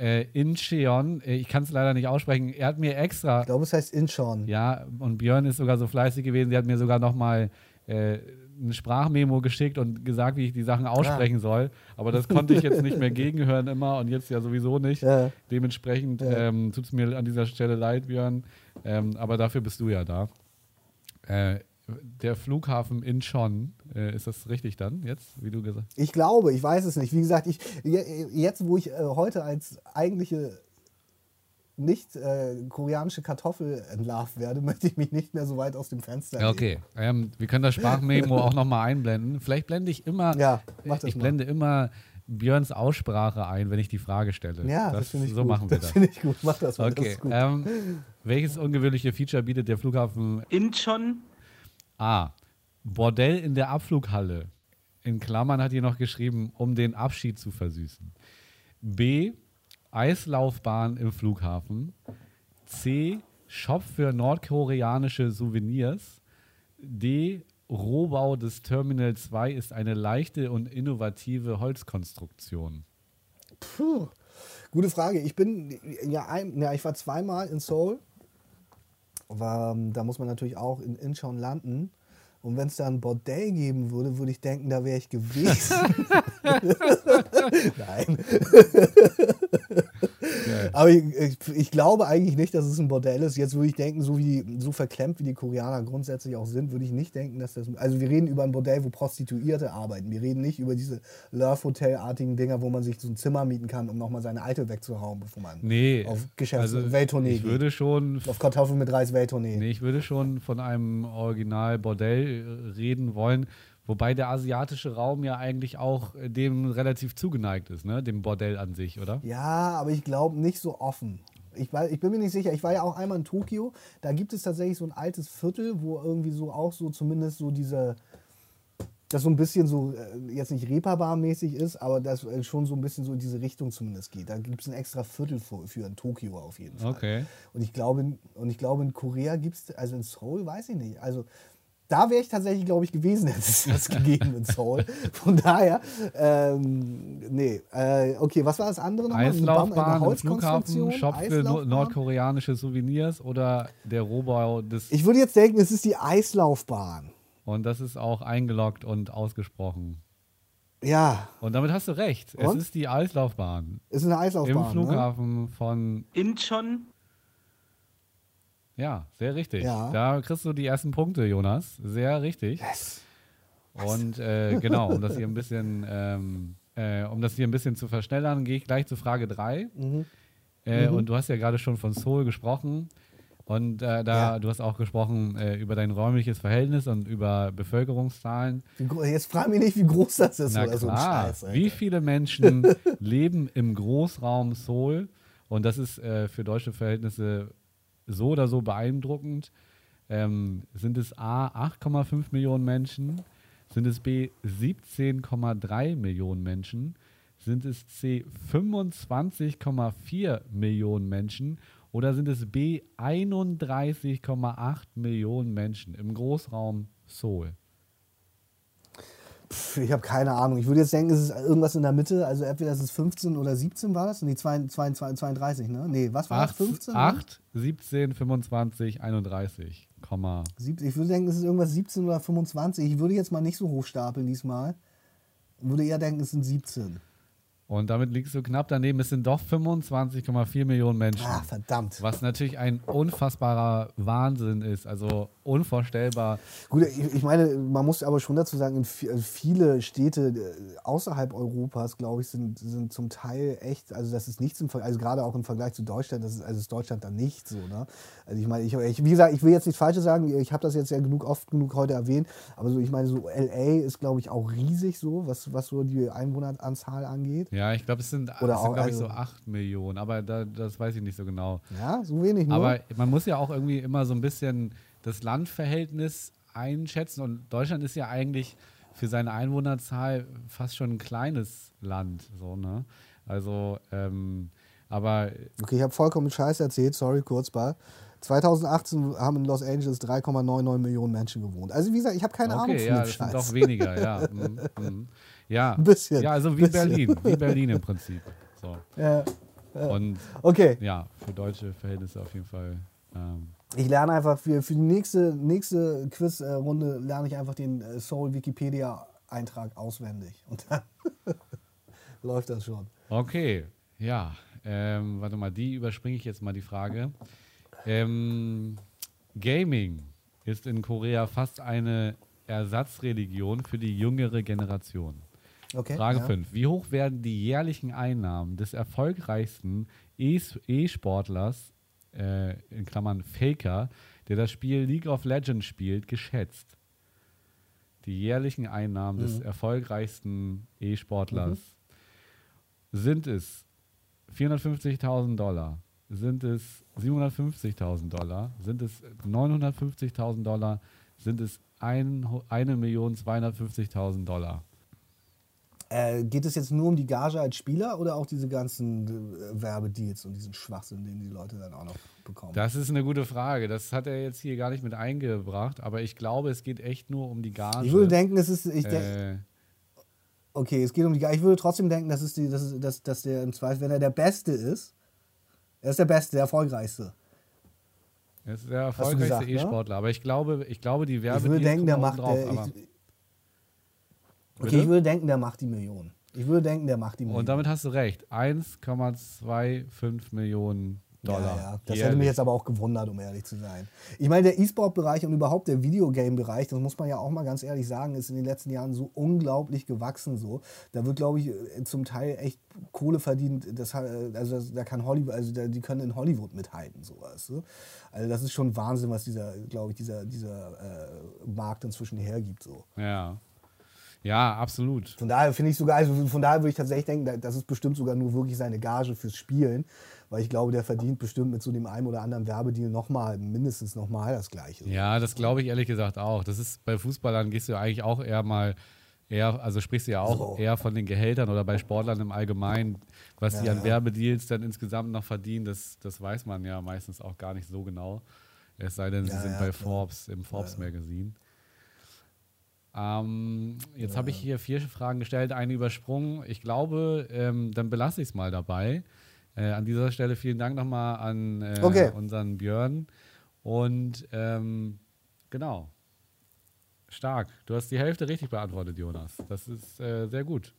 S3: äh, Incheon? Äh, Ich kann es leider nicht aussprechen. Er hat mir extra
S2: Ich glaube, es heißt Incheon.
S3: Ja, und Björn ist sogar so fleißig gewesen, der hat mir sogar nochmal äh, eine Sprachmemo geschickt und gesagt, wie ich die Sachen aussprechen soll. Aber das konnte ich jetzt nicht mehr gegenhören immer und jetzt ja sowieso nicht.
S2: Ja.
S3: Dementsprechend
S2: Ja.
S3: ähm, tut es mir an dieser Stelle leid, Björn. Ähm, aber dafür bist du ja da. Äh, der Flughafen Incheon, äh, ist das richtig dann jetzt, wie du gesagt hast?
S2: Ich glaube, ich weiß es nicht. Wie gesagt, ich, je- jetzt, wo ich äh, heute als eigentliche nicht äh, koreanische Kartoffel entlarvt werde, möchte ich mich nicht mehr so weit aus dem Fenster
S3: Ja, okay. Ähm, wir können das Sprachmemo auch nochmal einblenden. Vielleicht blende ich immer,
S2: Ja, mach das
S3: ich
S2: mal.
S3: blende immer Björns Aussprache ein, wenn ich die Frage stelle.
S2: Ja, das, finde ich
S3: so
S2: gut.
S3: machen wir
S2: das.
S3: das.
S2: finde ich gut. Mach das mal. Das
S3: Okay.
S2: ist gut.
S3: Ähm, welches ungewöhnliche Feature bietet der Flughafen
S4: Incheon,
S3: A? Bordell in der Abflughalle. In Klammern hat hier noch geschrieben, um den Abschied zu versüßen. B. Eislaufbahn im Flughafen. C. Shop für nordkoreanische Souvenirs. D. Rohbau des Terminal 2 ist eine leichte und innovative Holzkonstruktion.
S2: Puh. Gute Frage. Ich bin ja, ein, ja ich war zweimal in Seoul. War, ähm, da muss man natürlich auch in Incheon landen. Und wenn es da ein Bordell geben würde, würde ich denken, da wäre ich gewesen. Nein. Aber ich, ich, ich glaube eigentlich nicht, dass es ein Bordell ist. Jetzt würde ich denken, so, wie, so verklemmt wie die Koreaner grundsätzlich auch sind, würde ich nicht denken, dass das. Also, wir reden über ein Bordell, wo Prostituierte arbeiten. Wir reden nicht über diese Love-Hotel-artigen Dinger, wo man sich so ein Zimmer mieten kann, um nochmal seine Alte wegzuhauen, bevor man
S3: Nee,
S2: auf Geschäfts-
S3: also
S2: Welttournee
S3: ich
S2: geht.
S3: würde schon
S2: auf Kartoffeln mit Reis Welttournee.
S3: Nee, ich würde schon von einem Original-Bordell äh, reden wollen, Wobei der asiatische Raum ja eigentlich auch äh, dem relativ zugeneigt ist, ne? Dem Bordell an sich, oder?
S2: Ja, aber ich glaube nicht so offen. Ich, weiß, ich bin mir nicht sicher. Ich war ja auch einmal in Tokio. Da gibt es tatsächlich so ein altes Viertel, wo irgendwie so auch so zumindest so diese, das so ein bisschen so, äh, jetzt nicht Reeperbahn-mäßig ist, aber das äh, schon so ein bisschen so in diese Richtung zumindest geht. Da gibt es ein extra Viertel für, für in Tokio auf jeden Fall.
S3: Okay.
S2: Und ich glaube, in- und ich glaube in Korea gibt es, also in Seoul weiß ich nicht. Also da wäre ich tatsächlich, glaube ich, gewesen, hätte es das gegeben in Seoul. Von daher, ähm, nee. Äh, okay, was war das andere nochmal? Eine eine
S3: Eislaufbahn im
S2: Holzkonstruktion?
S3: Flughafen, Shop für nordkoreanische Souvenirs oder der Rohbau des.
S2: Ich würde jetzt denken, es ist die Eislaufbahn.
S3: und das ist auch eingeloggt und ausgesprochen.
S2: Ja,
S3: Und damit hast du recht.
S2: Und?
S3: Es ist die Eislaufbahn.
S2: ist eine Eislaufbahn.
S3: Im
S2: Ne?
S3: Flughafen von.
S4: Incheon.
S3: Ja, sehr richtig.
S2: Ja.
S3: Da kriegst du die ersten Punkte, Jonas. Sehr richtig.
S2: Yes.
S3: Und äh, genau, um das hier ein bisschen, ähm, äh, um das hier ein bisschen zu verschnellern, gehe ich gleich zu Frage 3.
S2: Mhm.
S3: Äh, Und du hast ja gerade schon von Seoul gesprochen. Und äh, da,
S2: Ja.
S3: du hast auch gesprochen äh, über dein räumliches Verhältnis und über Bevölkerungszahlen.
S2: Jetzt frag mich nicht, wie groß das ist
S3: Na
S2: oder so ein
S3: klar,
S2: Scheiß. Alter.
S3: wie viele Menschen leben im Großraum Seoul? Und das ist äh, für deutsche Verhältnisse so oder so beeindruckend. Ähm, sind es A, 8,5 Millionen Menschen? Sind es B, 17,3 Millionen Menschen? Sind es C, 25,4 Millionen Menschen? Oder sind es B, 31,8 Millionen Menschen im Großraum Seoul?
S2: Ich habe keine Ahnung. Ich würde jetzt denken, es ist irgendwas in der Mitte. Also entweder es ist 15 oder 17 war das? Nee, 22, 32, ne? Nee, was war das? 15? ne?
S3: 8, 17, 25, 31, Komma.
S2: Ich würde denken, es ist irgendwas 17 oder 25. Ich würde jetzt mal nicht so hoch stapeln diesmal. Ich würde eher denken, es sind 17.
S3: Und damit liegst du knapp daneben. Es sind doch 25,4 Millionen Menschen.
S2: Ah, verdammt.
S3: Was natürlich ein unfassbarer Wahnsinn ist. Also unvorstellbar.
S2: Gut, ich, ich meine, man muss aber schon dazu sagen, also viele Städte äh, außerhalb Europas, glaube ich, sind, sind zum Teil echt, also das ist nichts im Vergleich, also gerade auch im Vergleich zu Deutschland, das ist, also ist Deutschland dann nicht so. Ne? Also ich meine, ich, ich, wie gesagt, ich will jetzt nichts Falsches sagen, ich habe das jetzt ja genug, oft genug heute erwähnt, aber so, ich meine, so LA ist, glaube ich, auch riesig so, was, was so die Einwohneranzahl angeht.
S3: Ja, ich glaube, es sind,
S2: Oder
S3: es sind glaube ich, so
S2: also-
S3: 8 Millionen. Aber da, das weiß ich nicht so genau.
S2: Ja, so wenig nur.
S3: Aber man muss ja auch irgendwie immer so ein bisschen das Landverhältnis einschätzen. Und Deutschland ist ja eigentlich für seine Einwohnerzahl fast schon ein kleines Land. So, ne? Also, ähm, aber
S2: Okay, ich habe vollkommen Scheiß erzählt, sorry, kurz mal. 2018 haben in Los Angeles 3,99 Millionen Menschen gewohnt. Also wie gesagt, ich habe keine Ahnung
S3: okay,
S2: von
S3: ja,
S2: dem
S3: das sind doch weniger, ja. Mhm. Ja,
S2: Ein bisschen,
S3: Ja, also wie
S2: bisschen.
S3: Berlin, wie Berlin im Prinzip. So.
S2: Ja,
S3: Und
S2: okay,
S3: ja, für deutsche Verhältnisse auf jeden Fall. Ähm,
S2: ich lerne einfach für, für die nächste, nächste Quizrunde lerne ich einfach den äh, Soul Wikipedia Eintrag auswendig und dann läuft das schon.
S3: Okay, ja. Ähm, warte mal, die überspringe ich jetzt mal die Frage. Ähm, Gaming ist in Korea fast eine Ersatzreligion für die jüngere Generation.
S2: Okay.
S3: Frage
S2: ja.
S3: 5. Wie hoch werden die jährlichen Einnahmen des erfolgreichsten E-Sportlers, äh, in Klammern Faker, der das Spiel League of Legends spielt, geschätzt? Die jährlichen Einnahmen des erfolgreichsten E-Sportlers. Sind es 450.000 Dollar? Sind es 750.000 Dollar? Sind es 950.000 Dollar? Sind es 1.250.000 Dollar?
S2: Äh, geht es jetzt nur um die Gage als Spieler oder auch diese ganzen äh, Werbedeals und diesen Schwachsinn, den die Leute dann auch noch bekommen?
S3: Das ist eine gute Frage. Das hat er jetzt hier gar nicht mit eingebracht, aber ich glaube, es geht echt nur um die Gage.
S2: ich würde denken, es ist. Ich
S3: äh,
S2: Okay, es geht um die Gage. Ich würde trotzdem denken, dass, es die, dass, dass, dass der im Zweifel, wenn er der Beste ist, er ist der Beste, der Erfolgreichste.
S3: er ist der erfolgreichste
S2: ne?
S3: E-Sportler. Aber ich glaube, ich glaube, die
S2: Ich
S3: Werbe
S2: würde denken, der macht.
S3: drauf.
S2: der, ich,
S3: Bitte?
S2: okay, ich würde denken, der macht die Million. Ich würde denken, der macht die Million.
S3: und damit hast du recht. 1,25 Millionen Dollar.
S2: Ja, ja. Das hätte
S3: jährlich.
S2: mich jetzt aber auch gewundert, um ehrlich zu sein. Ich meine, der E-Sport-Bereich und überhaupt der Videogame-Bereich, das muss man ja auch mal ganz ehrlich sagen, ist in den letzten Jahren so unglaublich gewachsen. So. Da wird, glaube ich, äh, zum Teil echt Kohle verdient. Das, hat- also das, da kann Hollywood, also da, die können in Hollywood mithalten, so weißt du? Also das ist schon Wahnsinn, was dieser, glaube ich, dieser, dieser äh, Markt inzwischen hergibt. So.
S3: Ja. Ja, absolut.
S2: Von daher finde ich sogar, also von daher würde ich tatsächlich denken, das ist bestimmt sogar nur wirklich seine Gage fürs Spielen, weil ich glaube, der verdient bestimmt mit so dem einen oder anderen Werbedeal nochmal, mindestens nochmal das Gleiche.
S3: Ja, das glaube ich ehrlich gesagt auch. Das ist bei Fußballern gehst du eigentlich auch eher mal eher, also sprichst du ja auch
S2: So.
S3: eher von den Gehältern oder bei Sportlern im Allgemeinen, was die
S2: Ja,
S3: an
S2: ja.
S3: Werbedeals dann insgesamt noch verdienen, das, das weiß man ja meistens auch gar nicht so genau. Es sei denn, sie
S2: Ja,
S3: sind bei. Forbes, im Forbes Magazine. Ähm, jetzt habe ich hier vier Fragen gestellt, eine übersprungen. Ich glaube, ähm, dann belasse ich es mal dabei. Äh, an dieser Stelle vielen Dank nochmal an äh,
S2: Okay.
S3: unseren Björn. Und ähm, genau. Stark. Du hast die Hälfte richtig beantwortet, Jonas. Das ist äh, sehr gut.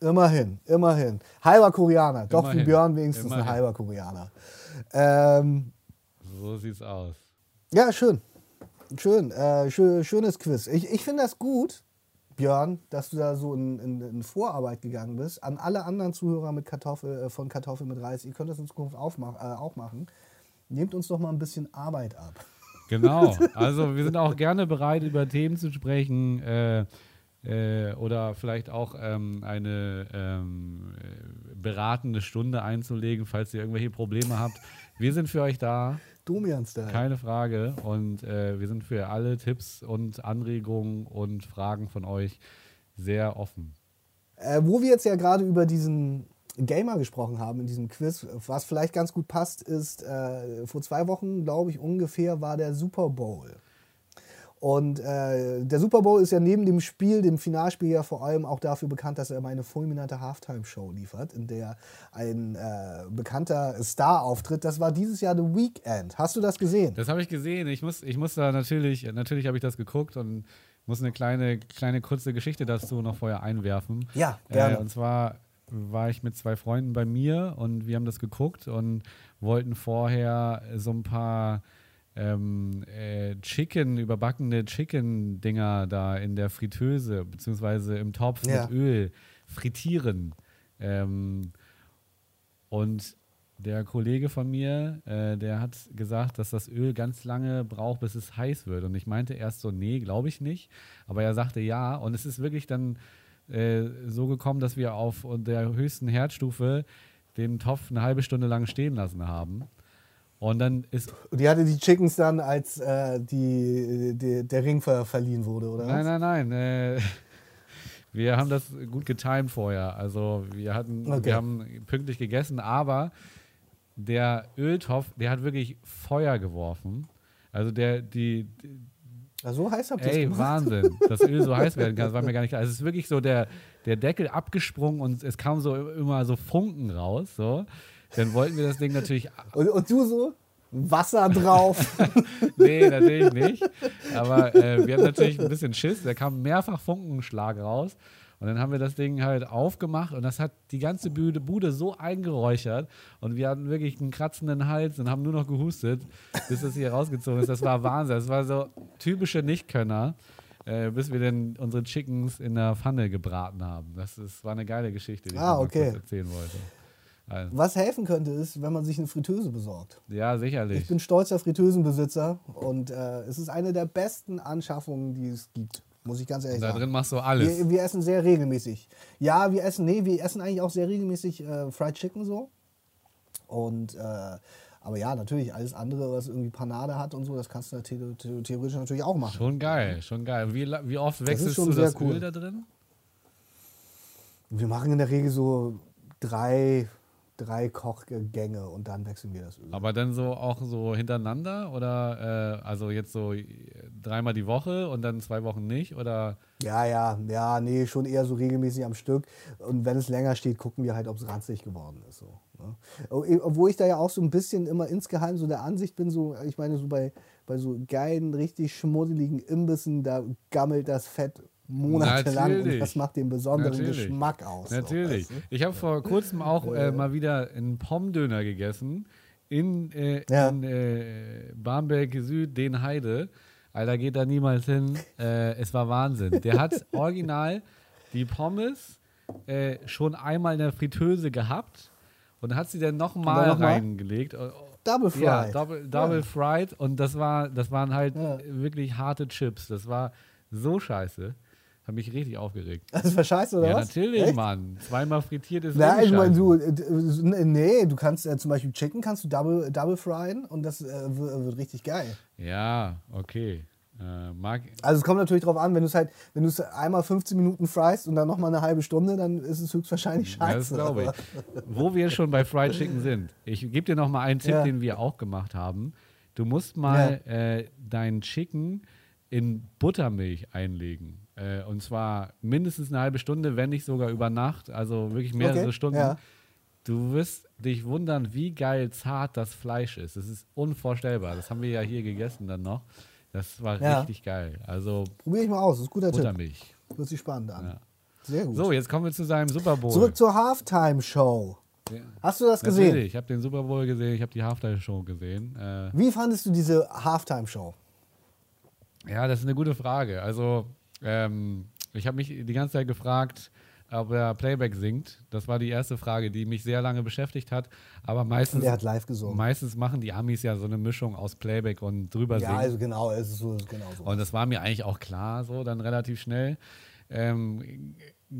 S2: Immerhin, immerhin. Halber Koreaner, doch für
S3: Immerhin,
S2: Björn wenigstens ein
S3: immerhin.
S2: halber Koreaner. Ähm,
S3: So sieht's aus.
S2: ja, schön. Schön, äh, schö schönes Quiz. Ich, ich finde das gut, Björn, dass du da so in, in, in Vorarbeit gegangen bist. An alle anderen Zuhörer mit Kartoffel, äh, von Kartoffel mit Reis, ihr könnt das in Zukunft äh, auch machen. Nehmt uns doch mal ein bisschen Arbeit ab.
S3: Genau. Also wir sind auch gerne bereit, über Themen zu sprechen äh, äh, oder vielleicht auch ähm, eine ähm, äh, beratende Stunde einzulegen, falls ihr irgendwelche Probleme habt. Wir sind für euch da,
S2: Domian-Style.
S3: keine Frage. Und äh, wir sind für alle Tipps und Anregungen und Fragen von euch sehr offen.
S2: Äh, wo wir jetzt ja gerade über diesen Gamer gesprochen haben in diesem Quiz, was vielleicht ganz gut passt, ist, äh, vor zwei Wochen, glaube ich, ungefähr war der Super Bowl. Und äh, der Super Bowl ist ja neben dem Spiel, dem Finalspiel ja vor allem auch dafür bekannt, dass er immer eine fulminante Halftime-Show liefert, in der ein äh, bekannter Star auftritt. Das war dieses Jahr The Weeknd. Hast du das gesehen?
S3: Das habe ich gesehen. Ich muss, ich muss da natürlich, natürlich habe ich das geguckt und muss eine kleine, kleine kurze Geschichte dazu noch vorher einwerfen.
S2: Ja, gerne.
S3: Äh, und zwar war ich mit zwei Freunden bei mir und wir haben das geguckt und wollten vorher so ein paar ähm, äh, Chicken, überbackene Chicken-Dinger da in der Fritteuse beziehungsweise im Topf
S2: Ja.
S3: mit Öl frittieren. Ähm, und der Kollege von mir, äh, der hat gesagt, dass das Öl ganz lange braucht, bis es heiß wird. Und ich meinte erst so, nee, glaube ich nicht. Aber er sagte ja. Und es ist wirklich dann äh, so gekommen, dass wir auf der höchsten Herdstufe den Topf eine halbe Stunde lang stehen lassen haben. Und dann ist
S2: Und die hatte die Chickens dann, als äh, die, die, der Ring ver verliehen wurde, oder?
S3: Nein,
S2: was?
S3: nein, nein. Äh, wir haben das gut getimed vorher. Also wir hatten,
S2: Okay.
S3: wir haben pünktlich gegessen, aber der Öltopf, der hat wirklich Feuer geworfen. Also der, die, die
S2: Ach, so heiß habt ihr
S3: ey,
S2: gemacht?
S3: Wahnsinn, dass Öl so heiß werden kann, das war mir gar nicht klar. Also es ist wirklich so der, der Deckel abgesprungen und es kam so immer so Funken raus. So. Dann wollten wir das Ding natürlich
S2: Und, und du so? Wasser drauf.
S3: Nee, natürlich nicht. Aber äh, wir hatten natürlich ein bisschen Schiss. Da kam mehrfach Funkenschlag raus. Und dann haben wir das Ding halt aufgemacht und das hat die ganze Bude, Bude so eingeräuchert und wir hatten wirklich einen kratzenden Hals und haben nur noch gehustet, bis das hier rausgezogen ist. Das war Wahnsinn. Das war so typische Nichtkönner, äh, bis wir dann unsere Chickens in der Pfanne gebraten haben. Das ist, war eine geile Geschichte, die ich
S2: Ah,
S3: mal
S2: okay.
S3: kurz erzählen wollte. Also,
S2: Was helfen könnte, ist, wenn man sich eine Fritteuse besorgt.
S3: ja, sicherlich.
S2: Ich bin stolzer Fritteusenbesitzer und äh, es ist eine der besten Anschaffungen, die es gibt. Muss ich ganz ehrlich
S3: da
S2: sagen.
S3: drin machst du alles.
S2: Wir, wir essen sehr regelmäßig. Ja, wir essen, nee, wir essen eigentlich auch sehr regelmäßig äh, Fried Chicken so. Und, äh, aber ja, natürlich, alles andere, was irgendwie Panade hat und so, das kannst du the the theoretisch natürlich auch machen.
S3: Schon geil, schon geil. Wie, wie oft wechselst du das
S2: cool.
S3: Öl da drin?
S2: Wir machen in der Regel so drei, drei Kochgänge und dann wechseln wir das Öl.
S3: Aber dann so auch so hintereinander oder äh, also jetzt so äh, dreimal die Woche und dann zwei Wochen nicht oder
S2: Ja, ja, ja, nee, schon eher so regelmäßig am Stück. Und wenn es länger steht, gucken wir halt, ob es ranzig geworden ist. So, ne? Obwohl ich da ja auch so ein bisschen immer insgeheim so der Ansicht bin, so, ich meine, so bei, bei so geilen, richtig schmuddeligen Imbissen, da gammelt das Fett monatelang und
S3: Natürlich.
S2: das macht den besonderen
S3: Natürlich.
S2: Geschmack aus. So,
S3: natürlich.
S2: weißt du?
S3: Ich habe vor kurzem auch äh, mal wieder einen Pommdöner gegessen in, äh,
S2: Ja.
S3: in äh, Barmbek Süd, den Heide. Alter, geht da niemals hin. Äh, es war Wahnsinn. Der hat original die Pommes äh, schon einmal in der Fritteuse gehabt und hat sie dann nochmal
S2: noch
S3: reingelegt. Oh,
S2: Double Fried.
S3: Ja, Double, double Fried und das war, das waren halt
S2: Ja.
S3: wirklich harte Chips. Das war so scheiße. Hat mich richtig aufgeregt.
S2: Das war scheiße, oder
S3: ja,
S2: was?
S3: natürlich,
S2: Echt?
S3: Mann. Zweimal frittiert ist wirklich
S2: ich meine,
S3: scheiße.
S2: du, äh, d- nee, du kannst äh, zum Beispiel Chicken kannst du double, double fryen und das äh, w- wird richtig geil.
S3: Ja, okay. Äh, mag,
S2: Also es kommt natürlich drauf an, wenn du es halt, wenn du es einmal 15 Minuten fryst und dann nochmal eine halbe Stunde, dann ist es höchstwahrscheinlich
S3: Ja, das
S2: scheiße.
S3: glaube ich. Wo wir schon bei Fried Chicken sind. Ich gebe dir noch mal einen Tipp,
S2: Ja.
S3: den wir auch gemacht haben. Du musst mal äh, deinen Chicken in Buttermilch einlegen. Äh, und zwar mindestens eine halbe Stunde, wenn nicht sogar über Nacht. Also wirklich mehrere
S2: Okay,
S3: Stunden.
S2: ja.
S3: Du wirst dich wundern, wie geil zart das Fleisch ist. Das ist unvorstellbar. Das haben wir ja hier gegessen dann noch. Das war
S2: Ja.
S3: richtig geil. Also
S2: Probier ich mal aus, das ist ein guter Tipp.
S3: Buttermilch.
S2: Hört sich spannend an.
S3: Ja.
S2: Sehr gut.
S3: So, jetzt kommen wir zu seinem Super Bowl.
S2: Zurück zur Halftime-Show.
S3: Ja.
S2: Hast du das gesehen?
S3: Natürlich, ich habe den Super Bowl gesehen, ich habe die Halftime-Show gesehen. Äh,
S2: Wie fandest du diese Halftime-Show?
S3: ja, das ist eine gute Frage. Also, ähm, ich habe mich die ganze Zeit gefragt, ob er Playback singt. Das war die erste Frage, die mich sehr lange beschäftigt hat. Aber meistens,
S2: Der hat live gesungen.
S3: meistens machen die Amis ja so eine Mischung aus Playback und drüber
S2: Ja,
S3: singen.
S2: also genau, es ist so, es ist genau so.
S3: Und das war mir eigentlich auch klar, so dann relativ schnell. Ähm,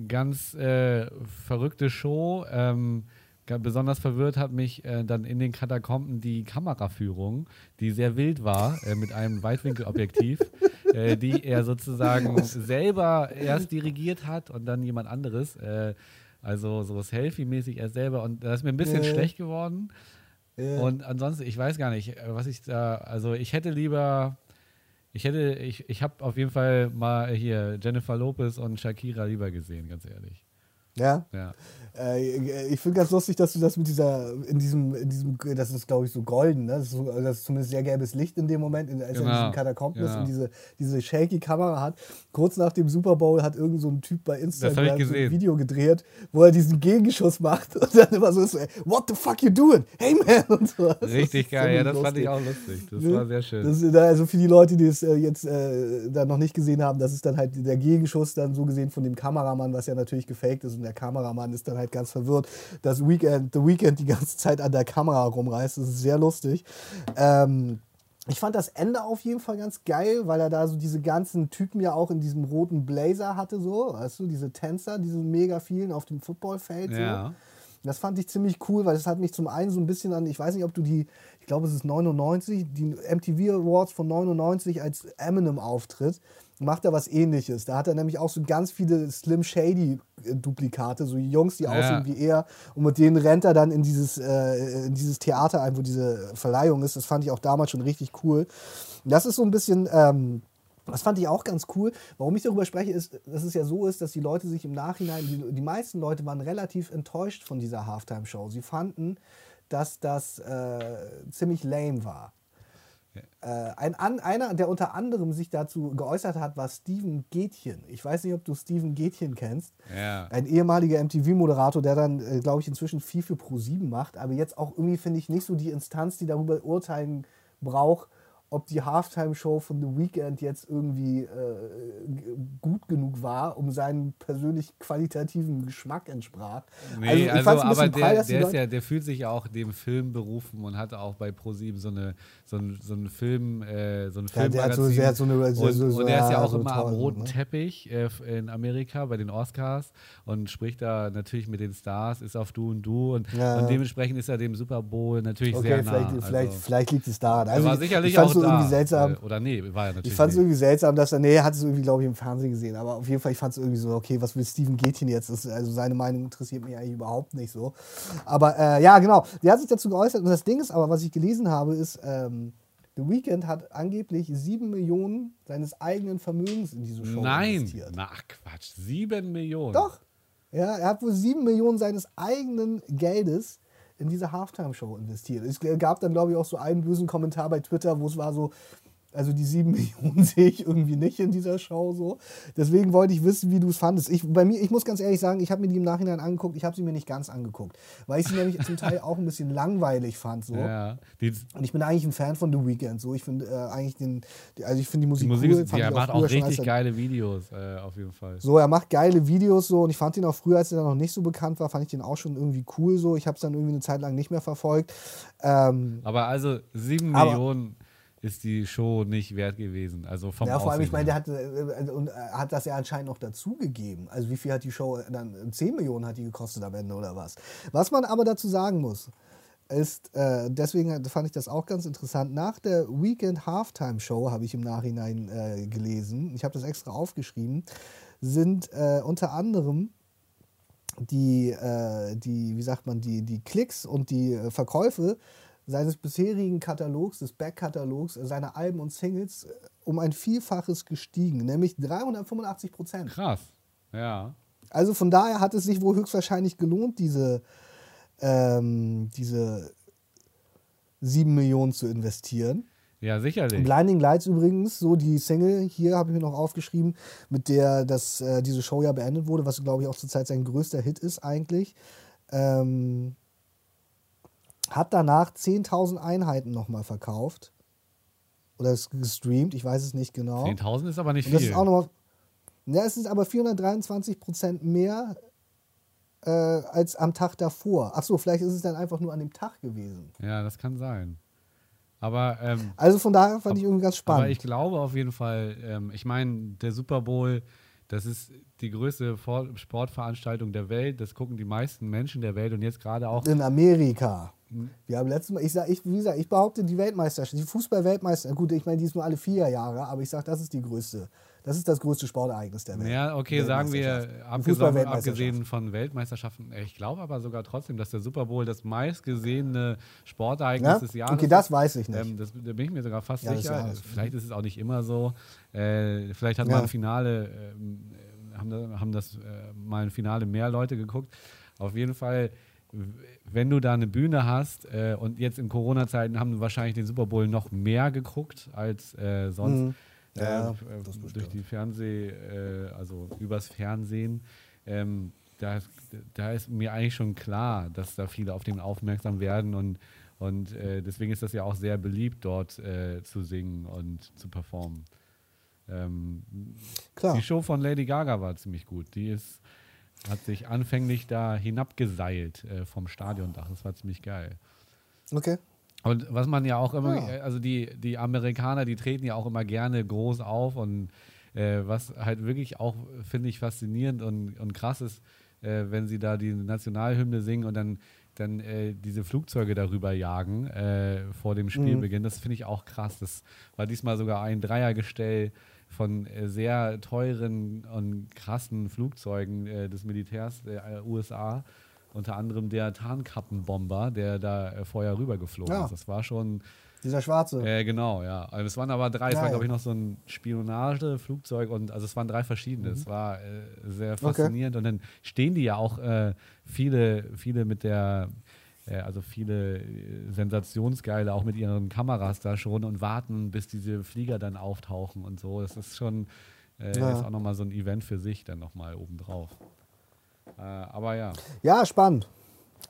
S3: ganz äh, verrückte Show. Ähm, besonders verwirrt hat mich äh, dann in den Katakomben die Kameraführung, die sehr wild war, äh, mit einem Weitwinkelobjektiv, äh, die er sozusagen selber erst dirigiert hat und dann jemand anderes. Äh, also so Selfie-mäßig er selber. Und da ist mir ein bisschen
S2: Äh.
S3: schlecht geworden.
S2: Ja.
S3: Und ansonsten, ich weiß gar nicht, was ich da, also ich hätte lieber, ich hätte, ich, ich habe auf jeden Fall mal hier Jennifer Lopez und Shakira lieber gesehen, ganz ehrlich.
S2: Ja?
S3: Ja.
S2: Äh, ich finde ganz lustig, dass du das mit dieser, in diesem, in diesem, das ist glaube ich so golden, ne? das, ist so, das ist zumindest sehr gelbes Licht in dem Moment, in, als er in
S3: Genau,
S2: diesem Katakomben ist
S3: ja.
S2: und diese, diese shaky Kamera hat. Kurz nach dem Super Bowl hat irgend so ein Typ bei Instagram so ein. Video gedreht, wo er diesen Gegenschuss macht und dann immer so ist, what the fuck you doing? Hey man! Und so.
S3: Richtig
S2: ist
S3: geil, ja, das fand ich
S2: lustig.
S3: auch lustig. Das
S2: Ne?
S3: war sehr schön.
S2: Das ist, da- also für die Leute, die es äh, jetzt äh, da noch nicht gesehen haben, das ist dann halt der Gegenschuss dann so gesehen von dem Kameramann, was ja natürlich gefaked ist und der Kameramann ist dann halt ganz verwirrt, dass Weekend, The Weekend die ganze Zeit an der Kamera rumreißt. Das ist sehr lustig. Ähm, ich fand das Ende auf jeden Fall ganz geil, weil er da so diese ganzen Typen ja auch in diesem roten Blazer hatte, so, weißt du, diese Tänzer, diese mega vielen auf dem Footballfeld. So.
S3: Ja.
S2: Das fand ich ziemlich cool, weil das hat mich zum einen so ein bisschen an, ich weiß nicht, ob du die, ich glaube es ist 99, die MTV Awards von 99 als Eminem auftritt, macht er was ähnliches. Da hat er nämlich auch so ganz viele Slim Shady äh, Duplikate, so Jungs, die
S3: Ja.
S2: aussehen wie er und mit denen rennt er dann in dieses, äh, in dieses Theater ein, wo diese Verleihung ist. Das fand ich auch damals schon richtig cool. Das ist so ein bisschen... Ähm, das fand ich auch ganz cool. Warum ich darüber spreche, ist, dass es ja so ist, dass die Leute sich im Nachhinein, die, die meisten Leute waren relativ enttäuscht von dieser Halftime-Show. Sie fanden, dass das äh, ziemlich lame war. Äh, ein, an, einer, der unter anderem sich dazu geäußert hat, war Steven Gätchen. Ich weiß nicht, ob du Steven Gätchen kennst.
S3: Ja.
S2: Ein ehemaliger MTV-Moderator, der dann, äh, glaube ich, inzwischen viel für Pro7 macht, aber jetzt auch irgendwie, finde ich, nicht so die Instanz, die darüber urteilen braucht, ob die Halftime-Show von The Weeknd jetzt irgendwie äh, gut genug war, um seinen persönlich qualitativen Geschmack entsprach.
S3: Nee, also,
S2: ein
S3: aber der, der, ist ja, der fühlt sich ja auch dem Film berufen und hatte auch bei ProSieben so eine so ein, so ein Film, äh, so ein
S2: Ja, der hat so- der hat so eine- so-
S3: und,
S2: so- so-
S3: und er ist ja auch immer am
S2: toll,
S3: roten
S2: ne?
S3: Teppich äh, in Amerika bei den Oscars und spricht da natürlich mit den Stars, ist auf Du und Du und,
S2: Ja.
S3: und dementsprechend ist er dem Super Bowl natürlich
S2: Okay,
S3: sehr nah.
S2: vielleicht, vielleicht,
S3: also,
S2: vielleicht liegt es daran. Also,
S3: war
S2: ich-
S3: sicherlich auch da.
S2: irgendwie seltsam.
S3: Äh, Oder nee, war er natürlich
S2: Ich fand es irgendwie seltsam, dass er, nee, hat es irgendwie, glaube ich, im Fernsehen gesehen, aber auf jeden Fall, ich fand es irgendwie so, okay, was will Steven Gätchen jetzt? Das, also seine Meinung interessiert mich eigentlich überhaupt nicht so. Aber äh, ja, genau, der hat sich dazu geäußert und das Ding ist aber, was ich gelesen habe, ist, ähm, The Weeknd hat angeblich sieben Millionen seines eigenen Vermögens in diese Show
S3: Nein,
S2: investiert.
S3: na Quatsch, sieben Millionen.
S2: Doch. Ja, er hat wohl sieben Millionen seines eigenen Geldes in diese Halftime-Show investiert. Es gab dann, glaube ich, auch so einen bösen Kommentar bei Twitter, wo es war so, also die sieben Millionen sehe ich irgendwie nicht in dieser Show so. Deswegen wollte ich wissen, wie du es fandest. Ich, bei mir, ich muss ganz ehrlich sagen, ich habe mir die im Nachhinein angeguckt, ich habe sie mir nicht ganz angeguckt, weil ich sie nämlich zum Teil auch ein bisschen langweilig fand. So.
S3: Ja,
S2: Und ich bin eigentlich ein Fan von The Weeknd. So. Ich finde äh, eigentlich den, die- also ich finde die Musik,
S3: die Musik
S2: cool.
S3: ist, ja,
S2: ich
S3: macht auch
S2: als
S3: richtig
S2: er-
S3: geile Videos, äh, auf jeden Fall.
S2: so, er macht geile Videos so und ich fand ihn auch früher, als er noch nicht so bekannt war, fand ich den auch schon irgendwie cool so. Ich habe es dann irgendwie eine Zeit lang nicht mehr verfolgt. Ähm,
S3: Aber also sieben Millionen, ist die Show nicht wert gewesen. Also vom
S2: Ja, vor allem, ich meine, der hat, äh, und, äh, hat das ja anscheinend noch dazugegeben. Also wie viel hat die Show dann? 10 Millionen hat die gekostet am Ende oder was? Was man aber dazu sagen muss, ist, äh, deswegen fand ich das auch ganz interessant, nach der Weekend Halftime Show, habe ich im Nachhinein äh, gelesen, ich habe das extra aufgeschrieben, sind äh, unter anderem die, äh, die, wie sagt man, die, die Klicks und die äh, Verkäufe seines bisherigen Katalogs, des Back-Katalogs, äh, seiner Alben und Singles äh, um ein Vielfaches gestiegen, nämlich 385 Prozent.
S3: Krass. Ja.
S2: Also von daher hat es sich wohl höchstwahrscheinlich gelohnt, diese, ähm, diese 7 Millionen zu investieren.
S3: Ja, sicherlich.
S2: Blinding Lights übrigens, so die Single, hier habe ich mir noch aufgeschrieben, mit der das, äh, diese Show ja beendet wurde, was glaube ich auch zurzeit sein größter Hit ist eigentlich. Ähm, hat danach 10.000 Einheiten nochmal verkauft. Oder es gestreamt, ich weiß es nicht genau.
S3: 10.000 ist aber nicht
S2: das
S3: viel.
S2: ist auch nochmal. Ja, es ist aber 423 Prozent mehr äh, als am Tag davor. Achso, vielleicht ist es dann einfach nur an dem Tag gewesen.
S3: ja, das kann sein. Aber ähm,
S2: Also von daher fand ich irgendwie ganz spannend.
S3: Aber ich glaube auf jeden Fall, ähm, ich meine, der Super Bowl, das ist die größte Sportveranstaltung der Welt. Das gucken die meisten Menschen der Welt und jetzt gerade auch.
S2: in Amerika. Wir haben letztes Mal, ich sag, ich, wie gesagt, ich behaupte, die Weltmeisterschaft, die Fußball-Weltmeisterschaft, gut, ich meine, die ist nur alle vier Jahre, aber ich sage, das ist die größte, das ist das größte Sportereignis der Welt.
S3: Ja, okay, sagen wir, abgesehen, abgesehen von Weltmeisterschaften, ich glaube aber sogar trotzdem, dass der Super Bowl das meistgesehene Sportereignis
S2: Ja?
S3: des Jahres
S2: Okay, das weiß ich nicht.
S3: Ähm, das, da bin ich mir sogar fast
S2: Ja,
S3: sicher. Vielleicht ist es auch nicht immer so. Äh, vielleicht hat
S2: Ja.
S3: mal ein Finale, ähm, äh, haben, haben das äh, mal ein Finale mehr Leute geguckt. Auf jeden Fall, wenn du da eine Bühne hast äh, und jetzt in Corona-Zeiten haben wahrscheinlich den Super Bowl noch mehr geguckt als äh, sonst.
S2: Mhm. Ja,
S3: äh,
S2: das
S3: äh, durch die Fernseh, äh, also übers Fernsehen. Ähm, da, da ist mir eigentlich schon klar, dass da viele auf den aufmerksam werden und, und äh, deswegen ist das ja auch sehr beliebt, dort zu singen und zu performen. Ähm,
S2: Klar.
S3: Die Show von Lady Gaga war ziemlich gut. Die ist, hat sich anfänglich da hinabgeseilt äh, vom Stadiondach. Das war ziemlich geil.
S2: Okay.
S3: Und was man ja auch immer,
S2: Ja.
S3: äh, also die, die Amerikaner, die treten ja auch immer gerne groß auf und äh, was halt wirklich auch, finde ich, faszinierend und, und krass ist, äh, wenn sie da die Nationalhymne singen und dann, dann äh, diese Flugzeuge darüber jagen äh, vor dem Spielbeginn. Das finde ich auch krass. Das war diesmal sogar ein Dreiergestell von äh, sehr teuren und krassen Flugzeugen äh, des Militärs der äh, USA. Unter anderem der Tarnkappenbomber, der da vorher rübergeflogen
S2: Ja.
S3: ist. Das war schon,
S2: Dieser Schwarze.
S3: äh, genau, ja. Also es waren aber drei, es war
S2: Geil.
S3: glaube ich noch so ein Spionageflugzeug und also es waren drei verschiedene.
S2: Mhm.
S3: Es war äh, sehr faszinierend und dann stehen die ja auch äh, viele, viele mit der, also viele äh, Sensationsgeile auch mit ihren Kameras da schon und warten, bis diese Flieger dann auftauchen und so. Das ist schon, äh,
S2: Ja.
S3: ist auch nochmal so ein Event für sich dann nochmal obendrauf. Äh, aber ja.
S2: Ja, spannend.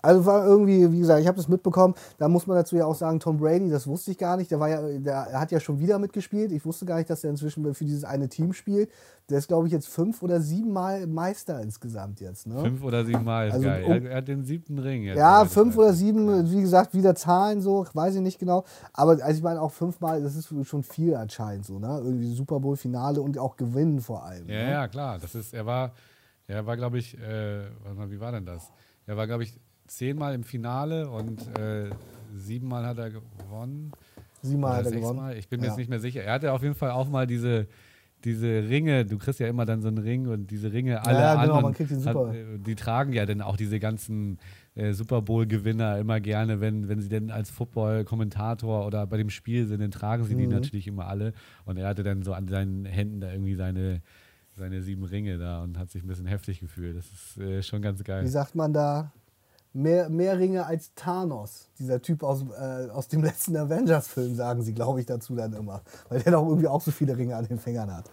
S2: Also war irgendwie, wie gesagt, ich habe das mitbekommen. Da muss man dazu ja auch sagen, Tom Brady, das wusste ich gar nicht. Der war ja, der er hat ja schon wieder mitgespielt. Ich wusste gar nicht, dass er inzwischen für dieses eine Team spielt. Der ist, glaube ich, jetzt fünf oder sieben Mal Meister insgesamt jetzt. Ne?
S3: Fünf oder sieben Mal ist
S2: Also,
S3: geil.
S2: um-
S3: er, hat den siebten Ring jetzt.
S2: Ja, fünf oder sieben, wie gesagt, wieder Zahlen so, weiß ich nicht genau. Aber also ich meine auch fünfmal, das ist schon viel anscheinend so, ne? Irgendwie Super Bowl Finale und auch gewinnen vor allem.
S3: Ja,
S2: ne?
S3: ja, klar. Das ist, er war, er war, glaube ich, äh, warte mal, wie war denn das? Er war, glaube ich, zehnmal im Finale und äh, siebenmal hat er gewonnen.
S2: Siebenmal hat er gewonnen.
S3: Ich bin mir
S2: Ja.
S3: jetzt nicht mehr sicher. Er hatte auf jeden Fall auch mal diese, diese Ringe. Du kriegst ja immer dann so einen Ring und diese Ringe alle
S2: ja, genau, man kriegt den super.
S3: Hat, äh, die tragen ja dann auch diese ganzen äh, Super Bowl-Gewinner immer gerne, wenn, wenn sie denn als Football-Kommentator oder bei dem Spiel sind, dann tragen sie die
S2: Mhm.
S3: natürlich immer alle. Und er hatte dann so an seinen Händen da irgendwie seine, seine sieben Ringe da und hat sich ein bisschen heftig gefühlt. Das ist äh, schon ganz
S2: Wie
S3: geil.
S2: sagt man da? Mehr, mehr Ringe als Thanos, dieser Typ aus, äh, aus dem letzten Avengers-Film, sagen sie, glaube ich, dazu dann immer. Weil der doch irgendwie auch so viele Ringe an den Fingern hat.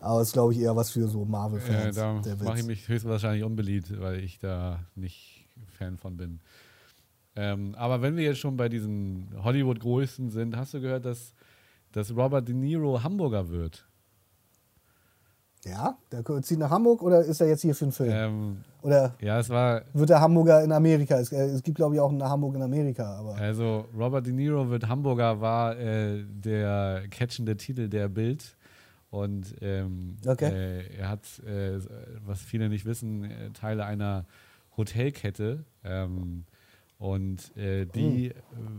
S2: Aber das ist, glaube ich, eher was für so
S3: Äh,
S2: Marvel-Fans.
S3: da
S2: der Witz.
S3: mache ich mich höchstwahrscheinlich unbeliebt, weil ich da nicht Fan von bin. Ähm, aber wenn wir jetzt schon bei diesen Hollywood-Größten sind, hast du gehört, dass, dass Robert De Niro Hamburger wird?
S2: Ja, der zieht nach Hamburg oder ist er jetzt hier für einen Film?
S3: Ähm,
S2: oder
S3: ja, es war.
S2: wird er Hamburger in Amerika? Es, äh, es gibt, glaube ich, auch eine Hamburg in Amerika. Aber
S3: Also Robert De Niro wird Hamburger war äh, der catchende Titel der Bild. Und ähm,
S2: Okay.
S3: äh, er hat, äh, was viele nicht wissen, äh, Teile einer Hotelkette. Ähm, und äh, die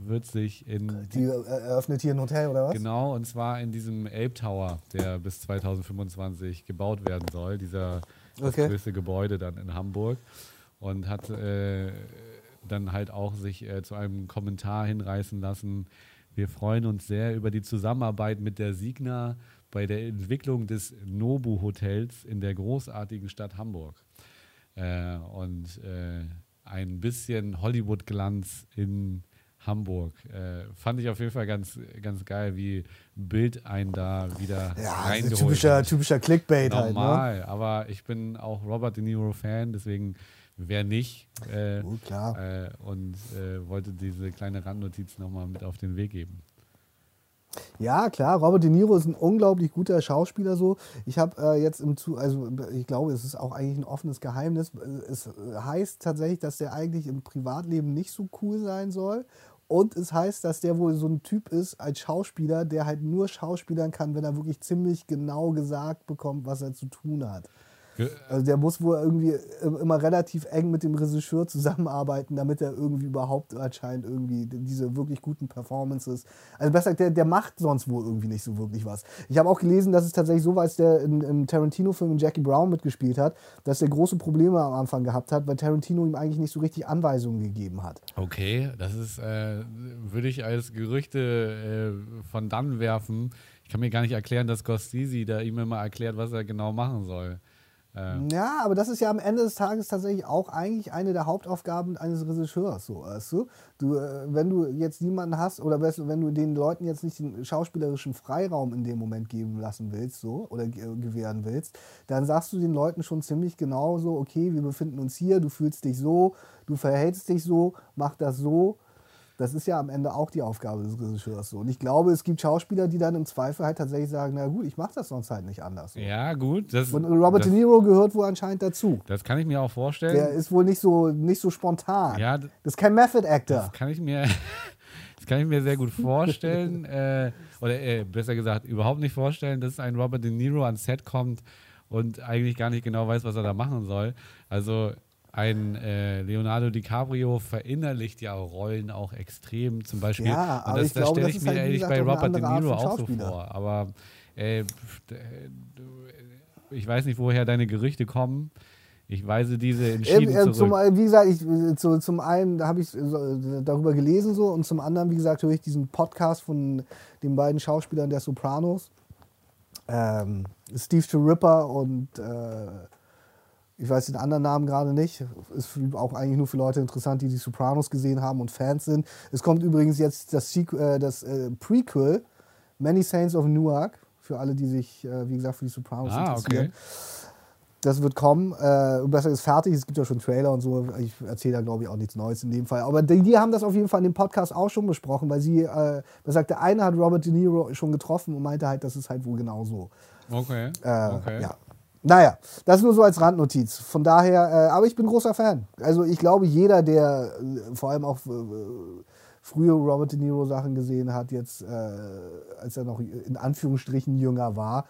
S3: wird sich in
S2: die eröffnet hier ein Hotel oder was?
S3: Genau, und zwar in diesem Ape Tower, der bis 2025 gebaut werden soll, dieser das
S2: Okay.
S3: größte Gebäude dann in Hamburg. Und hat äh, dann halt auch sich äh, zu einem Kommentar hinreißen lassen. Wir freuen uns sehr über die Zusammenarbeit mit der Signa bei der Entwicklung des Nobu Hotels in der großartigen Stadt Hamburg. Äh, und äh, ein bisschen Hollywood-Glanz in Hamburg. Äh, fand ich auf jeden Fall ganz, ganz geil, wie Bild einen da wieder
S2: Ja, also
S3: reingeholt
S2: typischer,
S3: hat.
S2: typischer Clickbait halt. Ne?
S3: Normal, aber ich bin auch Robert De Niro-Fan, deswegen wer nicht. Äh,
S2: Gut, klar.
S3: äh, und äh, wollte diese kleine Randnotiz nochmal mit auf den Weg geben.
S2: Ja, klar, Robert De Niro ist ein unglaublich guter Schauspieler so. Ich habe äh, jetzt im Zu also ich glaube, es ist auch eigentlich ein offenes Geheimnis. Es heißt tatsächlich, dass der eigentlich im Privatleben nicht so cool sein soll. Und es heißt, dass der wohl so ein Typ ist als Schauspieler, der halt nur schauspielern kann, wenn er wirklich ziemlich genau gesagt bekommt, was er zu tun hat. Also der muss wohl irgendwie immer relativ eng mit dem Regisseur zusammenarbeiten, damit er irgendwie überhaupt anscheinend irgendwie diese wirklich guten Performances. Also besser gesagt, der, der macht sonst wohl irgendwie nicht so wirklich was. Ich habe auch gelesen, dass es tatsächlich so war, als der in, im Tarantino-Film in Jackie Brown mitgespielt hat, dass er große Probleme am Anfang gehabt hat, weil Tarantino ihm eigentlich nicht so richtig Anweisungen gegeben hat.
S3: Okay, das ist, äh, würde ich als Gerüchte äh, von dann werfen. Ich kann mir gar nicht erklären, dass Scorsese da ihm immer erklärt, was er genau machen soll. Äh,
S2: Ja, aber das ist ja am Ende des Tages tatsächlich auch eigentlich eine der Hauptaufgaben eines Regisseurs, so, weißt du? du äh, wenn du jetzt niemanden hast oder wenn du den Leuten jetzt nicht den schauspielerischen Freiraum in dem Moment geben lassen willst, so, oder ge- gewähren willst, dann sagst du den Leuten schon ziemlich genau so, okay, wir befinden uns hier, du fühlst dich so, du verhältst dich so, mach das so. Das ist ja am Ende auch die Aufgabe des Regisseurs. So. Und ich glaube, es gibt Schauspieler, die dann im Zweifel halt tatsächlich sagen, na gut, ich mache das sonst halt nicht anders.
S3: Ja, gut. Das,
S2: Und Robert
S3: das,
S2: De Niro gehört wohl anscheinend dazu.
S3: das kann ich mir auch vorstellen.
S2: Der ist wohl nicht so, nicht so spontan.
S3: Ja,
S2: das ist kein Method Actor.
S3: Das kann ich mir, das kann ich mir sehr gut vorstellen. äh, oder äh, besser gesagt, überhaupt nicht vorstellen, dass ein Robert De Niro ans Set kommt und eigentlich gar nicht genau weiß, was er da machen soll. Also ein äh, Leonardo DiCaprio verinnerlicht ja Rollen auch extrem. Zum Beispiel,
S2: Ja,
S3: und
S2: aber
S3: das,
S2: ich
S3: das
S2: glaube,
S3: stelle ich mir
S2: halt,
S3: ehrlich
S2: gesagt,
S3: bei Robert De Niro auch so vor. Aber äh, ich weiß nicht, woher deine Gerüchte kommen. Ich weise diese entschieden
S2: Ähm, äh,
S3: zurück.
S2: zum, äh, wie gesagt, ich, äh, zu, zum einen habe ich äh, darüber gelesen so und zum anderen, wie gesagt, höre ich diesen Podcast von den beiden Schauspielern der Sopranos. Ähm, Steve Ripper und äh, ich weiß den anderen Namen gerade nicht. Ist auch eigentlich nur für Leute interessant, die die Sopranos gesehen haben und Fans sind. Es kommt übrigens jetzt das, Sequ äh, das äh, Prequel, Many Saints of Newark, für alle, die sich, äh, wie gesagt, für die Sopranos
S3: ah,
S2: interessieren.
S3: okay.
S2: Das wird kommen. Äh, besser ist fertig. Es gibt ja schon Trailer und so. Ich erzähle da, glaube ich, auch nichts Neues in dem Fall. Aber die, die haben das auf jeden Fall in dem Podcast auch schon besprochen, weil sie, äh, man sagt, der eine hat Robert De Niro schon getroffen und meinte halt, das ist halt wohl genau so.
S3: Okay.
S2: Äh,
S3: okay.
S2: Ja. Naja, das nur so als Randnotiz. Von daher, äh, aber ich bin großer Fan. Also ich glaube, jeder, der äh, vor allem auch äh, frühe Robert De Niro Sachen gesehen hat, jetzt, äh, als er noch in Anführungsstrichen jünger war,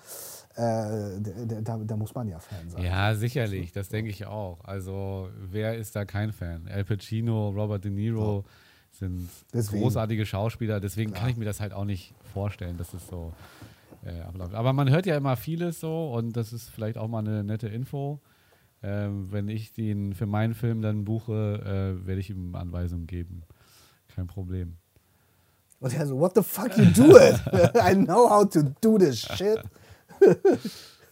S2: äh, da, da muss man ja Fan sein.
S3: Ja, sicherlich, das denke ich auch. Also, wer ist da kein Fan? Al Pacino, Robert De Niro sind
S2: Deswegen.
S3: großartige Schauspieler, deswegen kann ich mir das halt auch nicht vorstellen, dass es so äh, abläuft. Aber man hört ja immer vieles so und das ist vielleicht auch mal eine nette Info. Ähm, wenn ich den für meinen Film dann buche, äh, werde ich ihm Anweisungen geben. Kein Problem.
S2: Und er so, what the fuck you do it? I know how to do this shit.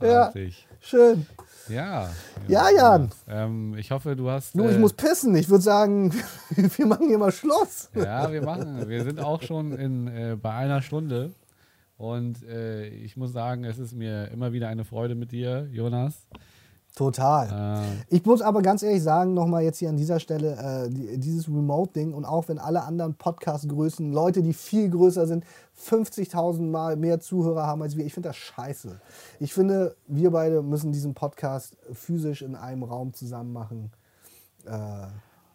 S3: Großartig.
S2: Schön.
S3: Ja.
S2: Ja, Jan.
S3: Ähm, ich hoffe, du hast.
S2: Nur, ich
S3: äh,
S2: muss pissen. Ich würde sagen, wir machen hier mal Schluss.
S3: Ja, wir machen. Wir sind auch schon in, äh, bei einer Stunde. Und äh, ich muss sagen, es ist mir immer wieder eine Freude mit dir, Jonas.
S2: Total.
S3: Äh,
S2: Ich muss aber ganz ehrlich sagen, nochmal jetzt hier an dieser Stelle, äh, die, dieses Remote-Ding und auch wenn alle anderen Podcast-Größen, Leute, die viel größer sind, 50.000 Mal mehr Zuhörer haben als wir, ich finde das scheiße. Ich finde, wir beide müssen diesen Podcast physisch in einem Raum zusammen machen. Äh,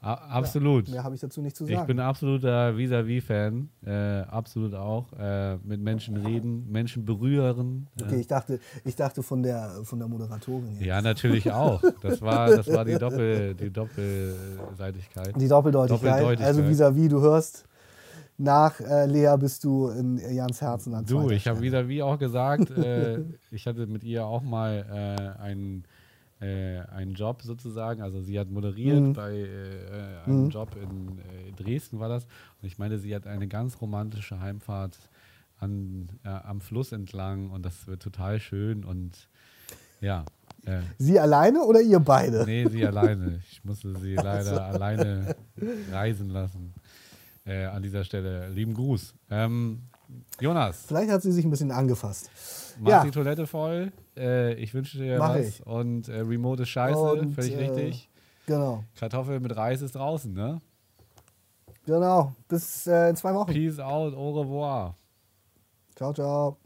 S3: absolut.
S2: mehr habe ich dazu nicht zu
S3: Ich
S2: sagen.
S3: bin ein absoluter Vis-a-vis-Fan. Äh, absolut auch. Äh, mit Menschen reden, Menschen berühren. Äh,
S2: okay, ich dachte, ich dachte von der, von der Moderatorin hier.
S3: Ja, natürlich auch. Das war, das war die, Doppel, die Doppelseitigkeit.
S2: Die Doppeldeutigkeit.
S3: Doppeldeutigkeit.
S2: Also vis-à-vis, du hörst, nach äh, Lea bist du in Jans Herzen an
S3: Du, ich habe wie auch gesagt, äh, ich hatte mit ihr auch mal äh, einen, äh, einen Job sozusagen. Also sie hat moderiert
S2: Mhm.
S3: bei äh, einem Job in äh, Dresden war das. Und ich meine, sie hat eine ganz romantische Heimfahrt an, äh, am Fluss entlang und das wird total schön und ja. Äh,
S2: Sie alleine oder ihr beide?
S3: nee, sie alleine. Ich musste sie leider alleine reisen lassen. Äh, an dieser Stelle. Lieben Gruß. Ähm, Jonas,
S2: Vielleicht hat sie sich ein bisschen angefasst.
S3: Mach
S2: Ja.
S3: die Toilette voll. Äh, ich wünsche dir
S2: Mach
S3: was.
S2: ich.
S3: Und äh, Remote ist scheiße,
S2: Und,
S3: völlig
S2: äh,
S3: richtig.
S2: Genau.
S3: Kartoffel mit Reis ist draußen, ne?
S2: Genau. Bis äh, in zwei Wochen.
S3: Peace out, au revoir.
S2: Ciao, ciao.